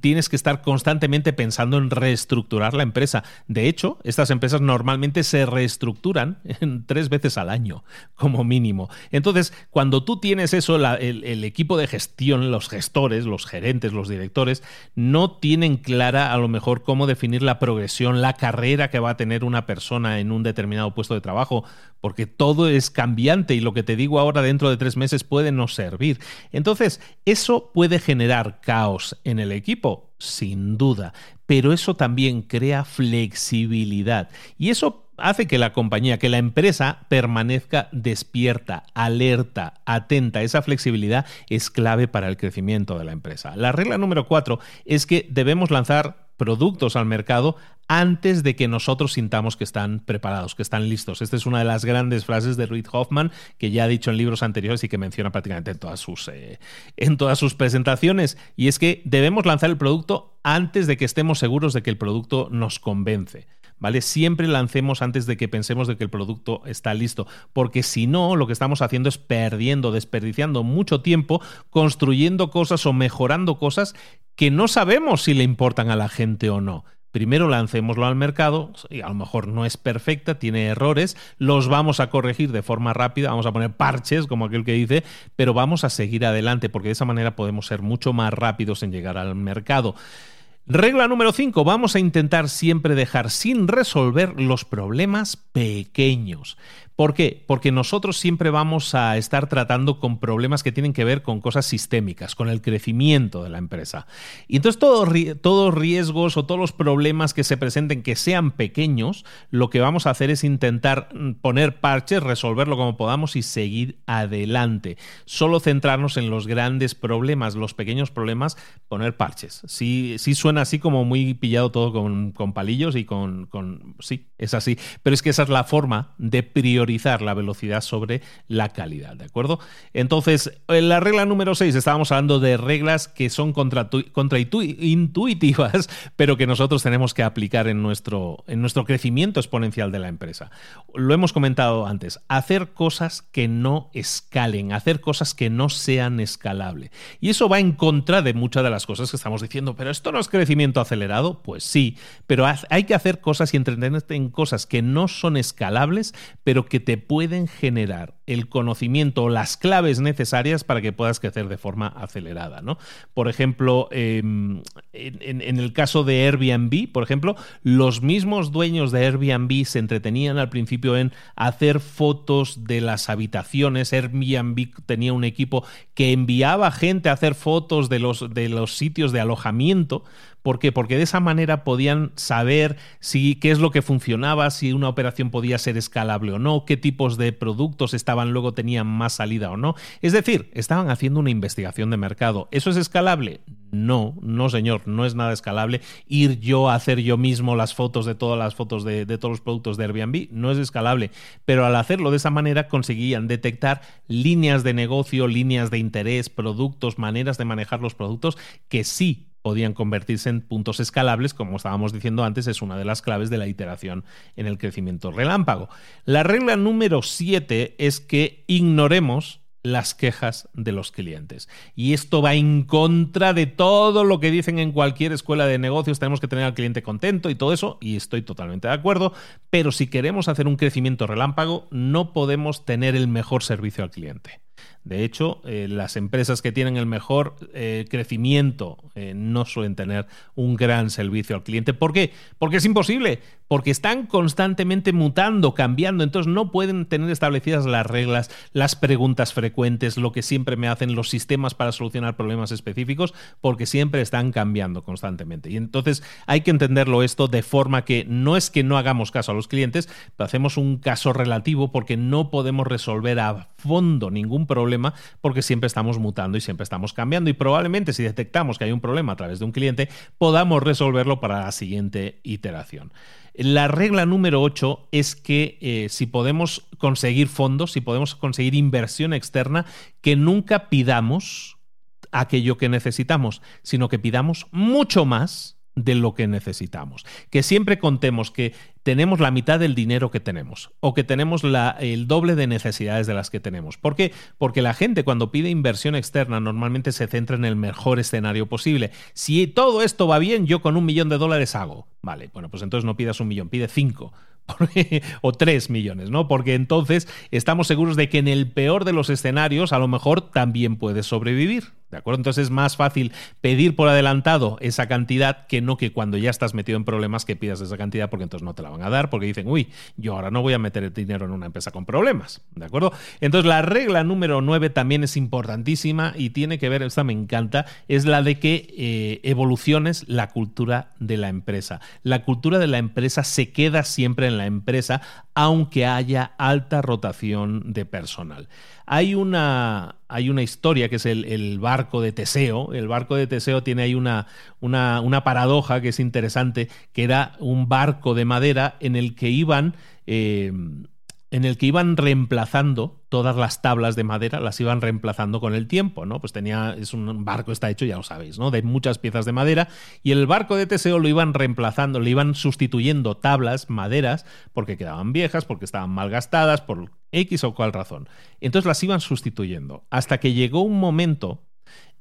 Tienes que estar constantemente pensando en reestructurar la empresa. De hecho, estas empresas normalmente se reestructuran [LAUGHS] tres veces al año, como mínimo. Entonces, cuando tú tienes eso, el, el equipo de gestión, los gestores, los gerentes, los directores, no tienen clara a lo mejor cómo definir la progresión, la carrera que va a tener una persona en un determinado puesto de trabajo, porque todo es cambiante y lo que te digo ahora dentro de tres meses puede no servir. Entonces, eso puede generar caos en el equipo, sin duda, pero eso también crea flexibilidad y eso hace que la compañía, que la empresa permanezca despierta, alerta, atenta. Esa flexibilidad es clave para el crecimiento de la empresa. La regla número cuatro es que debemos lanzar productos al mercado antes de que nosotros sintamos que están preparados, que están listos. Esta es una de las grandes frases de Reid Hoffman que ya ha dicho en libros anteriores y que menciona prácticamente en todas sus, eh, en todas sus presentaciones. Y es que debemos lanzar el producto antes de que estemos seguros de que el producto nos convence. ¿Vale? Siempre lancemos antes de que pensemos de que el producto está listo, porque si no, lo que estamos haciendo es perdiendo, desperdiciando mucho tiempo construyendo cosas o mejorando cosas que no sabemos si le importan a la gente o no. Primero lancémoslo al mercado, y a lo mejor no es perfecta, tiene errores, los vamos a corregir de forma rápida, vamos a poner parches, como aquel que dice, pero vamos a seguir adelante, porque de esa manera podemos ser mucho más rápidos en llegar al mercado. Regla número 5. Vamos a intentar siempre dejar sin resolver los problemas pequeños. ¿Por qué? Porque nosotros siempre vamos a estar tratando con problemas que tienen que ver con cosas sistémicas, con el crecimiento de la empresa. Y entonces todos, todos riesgos o todos los problemas que se presenten que sean pequeños, lo que vamos a hacer es intentar mm, poner parches, resolverlo como podamos y seguir adelante. Solo centrarnos en los grandes problemas, los pequeños problemas, poner parches. Sí, sí suena así como muy pillado todo con, palillos y con, con... Sí, es así. Pero es que esa es la forma de priorizar la velocidad sobre la calidad, ¿de acuerdo? Entonces, en la regla número 6 estábamos hablando de reglas que son contraintuitivas, [LAUGHS] pero que nosotros tenemos que aplicar en nuestro, en nuestro crecimiento exponencial de la empresa. Lo hemos comentado antes, hacer cosas que no escalen, hacer cosas que no sean escalables. Y eso va en contra de muchas de las cosas que estamos diciendo, pero esto no es crecimiento acelerado, pues sí, pero hay que hacer cosas y entretenerte en cosas que no son escalables, pero que te pueden generar el conocimiento o las claves necesarias para que puedas crecer de forma acelerada. ¿no? Por ejemplo, em, en, el caso de Airbnb, por ejemplo, los mismos dueños de Airbnb se entretenían al principio en hacer fotos de las habitaciones. Airbnb tenía un equipo que enviaba gente a hacer fotos de los, de los sitios de alojamiento ¿Por qué? Porque de esa manera podían saber si qué es lo que funcionaba, si una operación podía ser escalable o no, qué tipos de productos estaban luego tenían más salida o no. Es decir, estaban haciendo una investigación de mercado. ¿Eso es escalable? No, no señor, no es nada escalable. Ir yo a hacer yo mismo las fotos de todas las fotos de, de todos los productos de Airbnb no es escalable. Pero al hacerlo de esa manera conseguían detectar líneas de negocio, líneas de interés, productos, maneras de manejar los productos que sí podían convertirse en puntos escalables, como estábamos diciendo antes, es una de las claves de la iteración en el crecimiento relámpago. La regla número 7 es que ignoremos las quejas de los clientes. Y esto va en contra de todo lo que dicen en cualquier escuela de negocios, tenemos que tener al cliente contento y todo eso, y estoy totalmente de acuerdo, pero si queremos hacer un crecimiento relámpago, no podemos tener el mejor servicio al cliente. De hecho, eh, las empresas que tienen el mejor eh, crecimiento eh, no suelen tener un gran servicio al cliente. ¿Por qué? Porque es imposible, porque están constantemente mutando, cambiando, entonces no pueden tener establecidas las reglas, las preguntas frecuentes, lo que siempre me hacen los sistemas para solucionar problemas específicos, porque siempre están cambiando constantemente. Y entonces hay que entenderlo esto de forma que no es que no hagamos caso a los clientes, pero hacemos un caso relativo porque no podemos resolver a fondo ningún problema porque siempre estamos mutando y siempre estamos cambiando y probablemente si detectamos que hay un problema a través de un cliente podamos resolverlo para la siguiente iteración. La regla número 8 es que eh, si podemos conseguir fondos, si podemos conseguir inversión externa, que nunca pidamos aquello que necesitamos, sino que pidamos mucho más de lo que necesitamos. Que siempre contemos que tenemos la mitad del dinero que tenemos o que tenemos la, el doble de necesidades de las que tenemos. ¿Por qué? Porque la gente cuando pide inversión externa normalmente se centra en el mejor escenario posible. Si todo esto va bien, yo con un millón de dólares hago. Vale, bueno, pues entonces no pidas un millón, pide cinco [LAUGHS] o 3 millones, ¿no? Porque entonces estamos seguros de que en el peor de los escenarios a lo mejor también puedes sobrevivir. ¿De acuerdo? Entonces es más fácil pedir por adelantado esa cantidad que no que cuando ya estás metido en problemas que pidas esa cantidad porque entonces no te la van a dar porque dicen, uy, yo ahora no voy a meter el dinero en una empresa con problemas. ¿De acuerdo? Entonces la regla número 9 también es importantísima y tiene que ver, esta me encanta, es la de que eh, evoluciones la cultura de la empresa. La cultura de la empresa se queda siempre en la empresa aunque haya alta rotación de personal. Hay una, hay una historia que es el, barco de Teseo. El barco de Teseo tiene ahí una, una, una, paradoja que es interesante, que era un barco de madera en el que iban... Eh, en el que iban reemplazando todas las tablas de madera, las iban reemplazando con el tiempo, ¿no? Pues tenía, es un barco, está hecho, ya lo sabéis, ¿no? De muchas piezas de madera, y el barco de Teseo lo iban reemplazando, le iban sustituyendo tablas, maderas, porque quedaban viejas, porque estaban mal gastadas, por X o cual razón. Entonces las iban sustituyendo, hasta que llegó un momento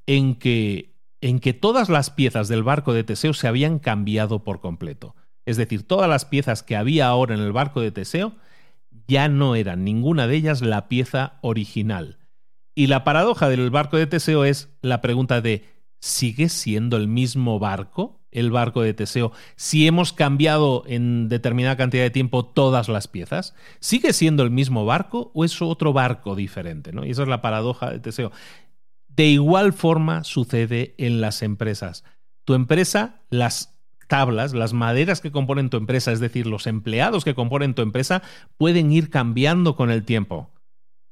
en que, en que todas las piezas del barco de Teseo se habían cambiado por completo. Es decir, todas las piezas que había ahora en el barco de Teseo ya no era ninguna de ellas la pieza original. Y la paradoja del barco de Teseo es la pregunta de ¿sigue siendo el mismo barco? el barco de Teseo si hemos cambiado en determinada cantidad de tiempo todas las piezas? ¿Sigue siendo el mismo barco o es otro barco diferente? ¿no? Y esa es la paradoja de Teseo. De igual forma sucede en las empresas. Tu empresa, las tablas, las maderas que componen tu empresa, es decir, los empleados que componen tu empresa, pueden ir cambiando con el tiempo.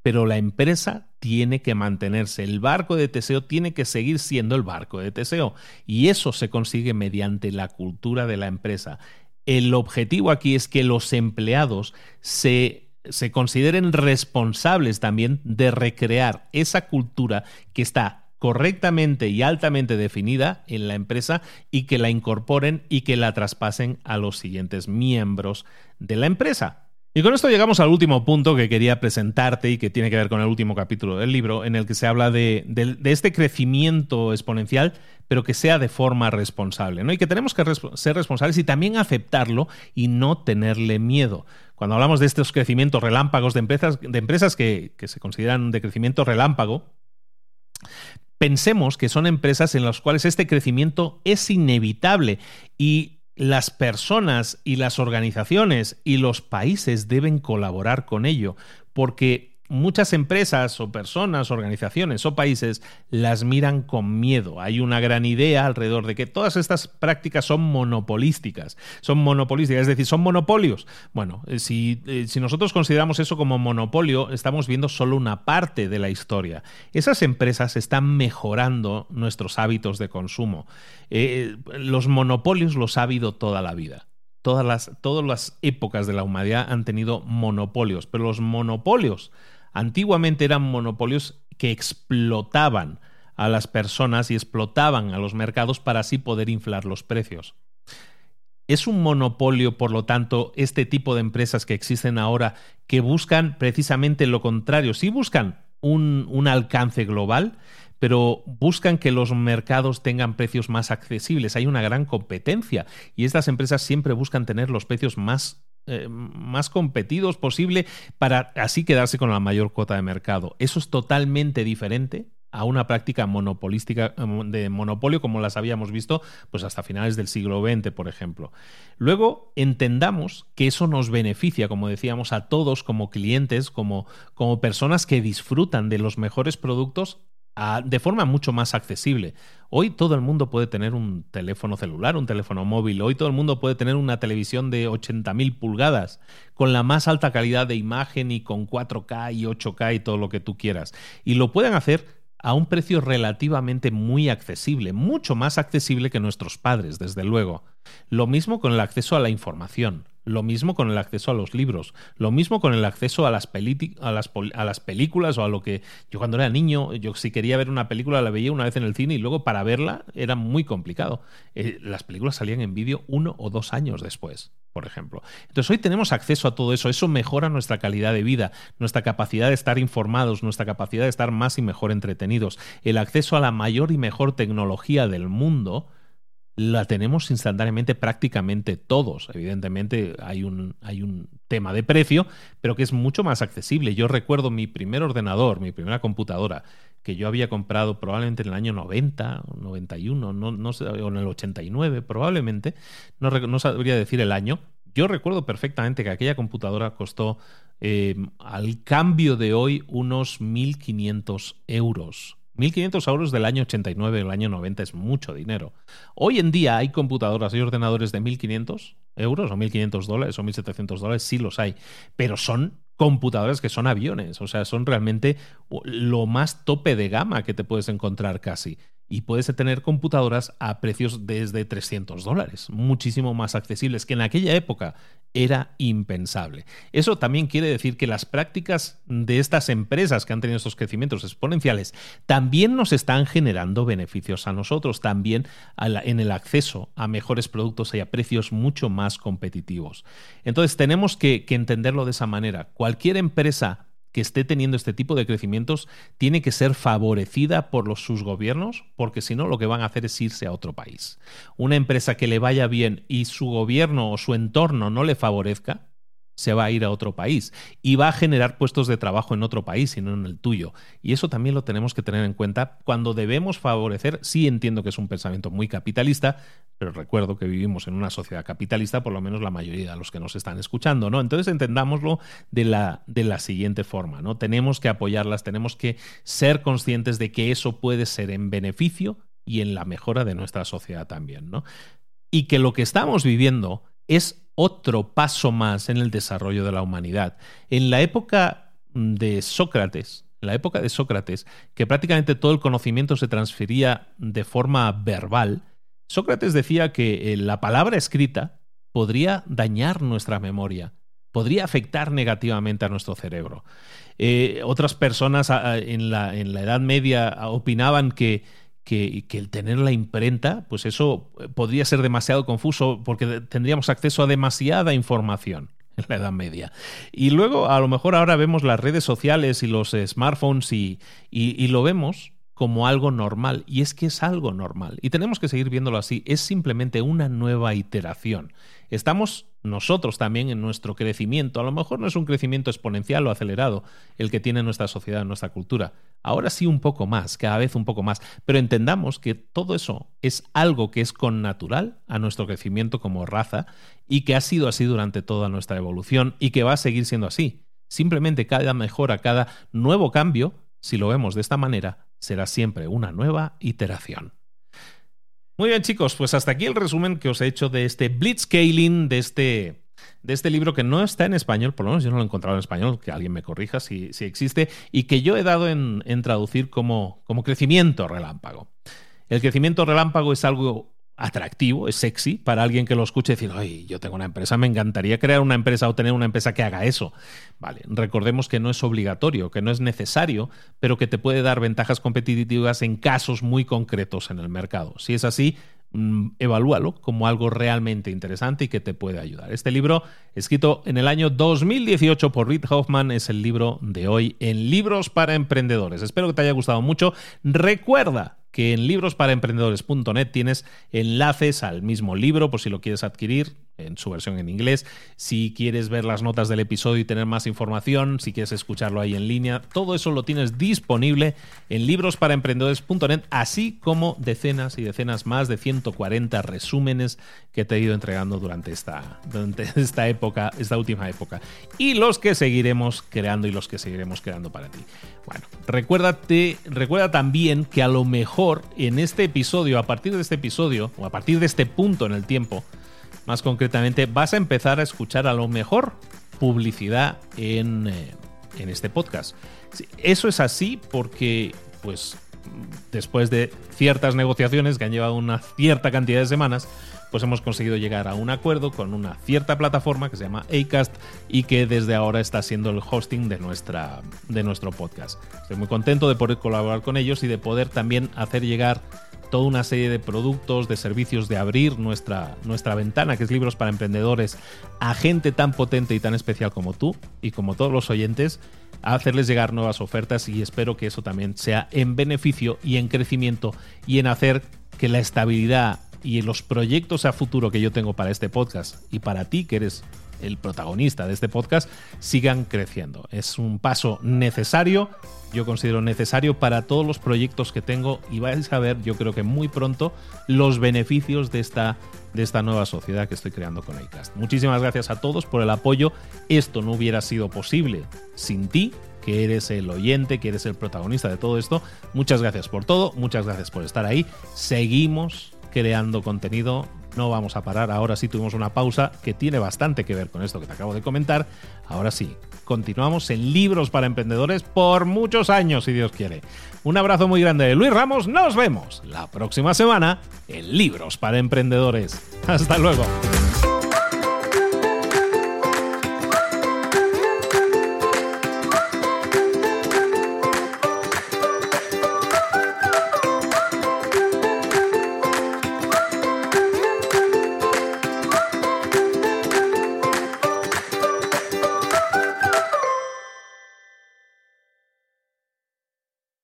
Pero la empresa tiene que mantenerse. El barco de Teseo tiene que seguir siendo el barco de Teseo. Y eso se consigue mediante la cultura de la empresa. El objetivo aquí es que los empleados se se consideren responsables también de recrear esa cultura que está correctamente y altamente definida en la empresa y que la incorporen y que la traspasen a los siguientes miembros de la empresa. Y con esto llegamos al último punto que quería presentarte y que tiene que ver con el último capítulo del libro, en el que se habla de, este crecimiento exponencial, pero que sea de forma responsable, ¿no? Y que tenemos que ser responsables y también aceptarlo y no tenerle miedo. Cuando hablamos de estos crecimientos relámpagos de empresas, de empresas que, que se consideran de crecimiento relámpago, pensemos que son empresas en las cuales este crecimiento es inevitable y las personas y las organizaciones y los países deben colaborar con ello, porque muchas empresas o personas, organizaciones o países las miran con miedo. Hay una gran idea alrededor de que todas estas prácticas son monopolísticas. Son monopolísticas, es decir, son monopolios. Bueno, eh, si, eh, si nosotros consideramos eso como monopolio, estamos viendo solo una parte de la historia. Esas empresas están mejorando nuestros hábitos de consumo. Eh, los monopolios los ha habido toda la vida. Todas las, todas las épocas de la humanidad han tenido monopolios, pero los monopolios Antiguamente eran monopolios que explotaban a las personas y explotaban a los mercados para así poder inflar los precios. Es un monopolio, por lo tanto, este tipo de empresas que existen ahora que buscan precisamente lo contrario. Sí buscan un, un, alcance global, pero buscan que los mercados tengan precios más accesibles. Hay una gran competencia y estas empresas siempre buscan tener los precios más eh, más competidos posible para así quedarse con la mayor cuota de mercado. Eso es totalmente diferente a una práctica monopolística eh, de monopolio como las habíamos visto pues hasta finales del siglo XX, por ejemplo. Luego entendamos que eso nos beneficia, como decíamos, a todos como clientes, como, como personas que disfrutan de los mejores productos de forma mucho más accesible. Hoy todo el mundo puede tener un teléfono celular, un teléfono móvil, hoy todo el mundo puede tener una televisión de 80.000 pulgadas con la más alta calidad de imagen y con 4K y 8K y todo lo que tú quieras. Y lo pueden hacer a un precio relativamente muy accesible, mucho más accesible que nuestros padres, desde luego. Lo mismo con el acceso a la información. Lo mismo con el acceso a los libros, lo mismo con el acceso a las, a las, películas o a lo que yo cuando era niño, yo si quería ver una película la veía una vez en el cine y luego para verla era muy complicado. Eh, las películas salían en vídeo uno o dos años después, por ejemplo. Entonces hoy tenemos acceso a todo eso, eso mejora nuestra calidad de vida, nuestra capacidad de estar informados, nuestra capacidad de estar más y mejor entretenidos, el acceso a la mayor y mejor tecnología del mundo la tenemos instantáneamente prácticamente todos. Evidentemente hay un, hay un tema de precio, pero que es mucho más accesible. Yo recuerdo mi primer ordenador, mi primera computadora, que yo había comprado probablemente en el año 90, 91, no, no sé, o en el 89 probablemente, no, no sabría decir el año. Yo recuerdo perfectamente que aquella computadora costó eh, al cambio de hoy unos 1.500 euros 1.500 euros del año 89 del año 90 es mucho dinero. Hoy en día hay computadoras, y ordenadores de 1.500 euros o 1.500 dólares o 1.700 dólares, sí los hay, pero son computadoras que son aviones, o sea, son realmente lo más tope de gama que te puedes encontrar casi y puedes tener computadoras a precios desde 300 dólares, muchísimo más accesibles, que en aquella época era impensable. Eso también quiere decir que las prácticas de estas empresas que han tenido estos crecimientos exponenciales también nos están generando beneficios a nosotros, también en el acceso a mejores productos y a precios mucho más competitivos. Entonces tenemos que, que entenderlo de esa manera. Cualquier empresa que esté teniendo este tipo de crecimientos tiene que ser favorecida por los, sus gobiernos, porque si no lo que van a hacer es irse a otro país. Una empresa que le vaya bien y su gobierno o su entorno no le favorezca, se va a ir a otro país y va a generar puestos de trabajo en otro país y no en el tuyo. Y eso también lo tenemos que tener en cuenta cuando debemos favorecer, sí entiendo que es un pensamiento muy capitalista, pero recuerdo que vivimos en una sociedad capitalista, por lo menos la mayoría de los que nos están escuchando, ¿no? Entonces entendámoslo de la, de la siguiente forma, ¿no? Tenemos que apoyarlas, tenemos que ser conscientes de que eso puede ser en beneficio y en la mejora de nuestra sociedad también, ¿no? Y que lo que estamos viviendo es otro paso más en el desarrollo de la humanidad. En la época de Sócrates, en la época de Sócrates, que prácticamente todo el conocimiento se transfería de forma verbal, Sócrates decía que eh, la palabra escrita podría dañar nuestra memoria. podría afectar negativamente a nuestro cerebro. Eh, otras personas en la, en la Edad Media opinaban que, que, el tener la imprenta, pues eso podría ser demasiado confuso porque tendríamos acceso a demasiada información [LAUGHS] en la Edad Media. Y luego, a lo mejor ahora vemos las redes sociales y los smartphones y, y, lo vemos como algo normal. Y es que es algo normal. Y tenemos que seguir viéndolo así. Es simplemente una nueva iteración. Estamos nosotros también en nuestro crecimiento. A lo mejor no es un crecimiento exponencial o acelerado el que tiene nuestra sociedad, nuestra cultura. Ahora sí un poco más, cada vez un poco más. Pero entendamos que todo eso es algo que es connatural a nuestro crecimiento como raza y que ha sido así durante toda nuestra evolución y que va a seguir siendo así. Simplemente cada mejora, cada nuevo cambio, si lo vemos de esta manera, será siempre una nueva iteración. Muy bien, chicos, pues hasta aquí el resumen que os he hecho de este Blitzscaling, de este, de este libro que no está en español, por lo menos yo no lo he encontrado en español, que alguien me corrija si, si existe, y que yo he dado en, traducir como, como crecimiento relámpago. El crecimiento relámpago es algo atractivo, es sexy para alguien que lo escuche y decir, ay, yo tengo una empresa, me encantaría crear una empresa o tener una empresa que haga eso. Vale, recordemos que no es obligatorio, que no es necesario, pero que te puede dar ventajas competitivas en casos muy concretos en el mercado. Si es así, mm, evalúalo como algo realmente interesante y que te puede ayudar. Este libro, escrito en el año 2018 por Reid Hoffman, es el libro de hoy en Libros para Emprendedores. Espero que te haya gustado mucho. Recuerda que en librosparaemprendedores.net tienes enlaces al mismo libro por si lo quieres adquirir en su versión en inglés. Si quieres ver las notas del episodio y tener más información, si quieres escucharlo ahí en línea, todo eso lo tienes disponible en librosparaemprendedores.net, así como decenas y decenas más de 140 resúmenes que te he ido entregando durante esta, durante [LAUGHS] esta época, esta última época. Y los que seguiremos creando y los que seguiremos creando para ti. Bueno, recuérdate, recuerda también que a lo mejor en este episodio, a partir de este episodio, o a partir de este punto en el tiempo, más concretamente, vas a empezar a escuchar a lo mejor publicidad en, eh, en este podcast. Eso es así porque, pues, después de ciertas negociaciones que han llevado una cierta cantidad de semanas, pues hemos conseguido llegar a un acuerdo con una cierta plataforma que se llama Acast y que desde ahora está siendo el hosting de, nuestra, de nuestro podcast. Estoy muy contento de poder colaborar con ellos y de poder también hacer llegar toda una serie de productos, de servicios, de abrir nuestra, nuestra ventana, que es Libros para Emprendedores, a gente tan potente y tan especial como tú y como todos los oyentes, a hacerles llegar nuevas ofertas y espero que eso también sea en beneficio y en crecimiento y en hacer que la estabilidad y los proyectos a futuro que yo tengo para este podcast y para ti que eres el protagonista de este podcast, sigan creciendo. Es un paso necesario, yo considero necesario para todos los proyectos que tengo y vais a ver, yo creo que muy pronto, los beneficios de esta, de esta nueva sociedad que estoy creando con iCast. Muchísimas gracias a todos por el apoyo. Esto no hubiera sido posible sin ti que eres el oyente, que eres el protagonista de todo esto. Muchas gracias por todo, muchas gracias por estar ahí. Seguimos creando contenido no vamos a parar. Ahora sí tuvimos una pausa que tiene bastante que ver con esto que te acabo de comentar. Ahora sí, continuamos en Libros para Emprendedores por muchos años, si Dios quiere. Un abrazo muy grande de Luis Ramos. Nos vemos la próxima semana en Libros para Emprendedores. Hasta luego.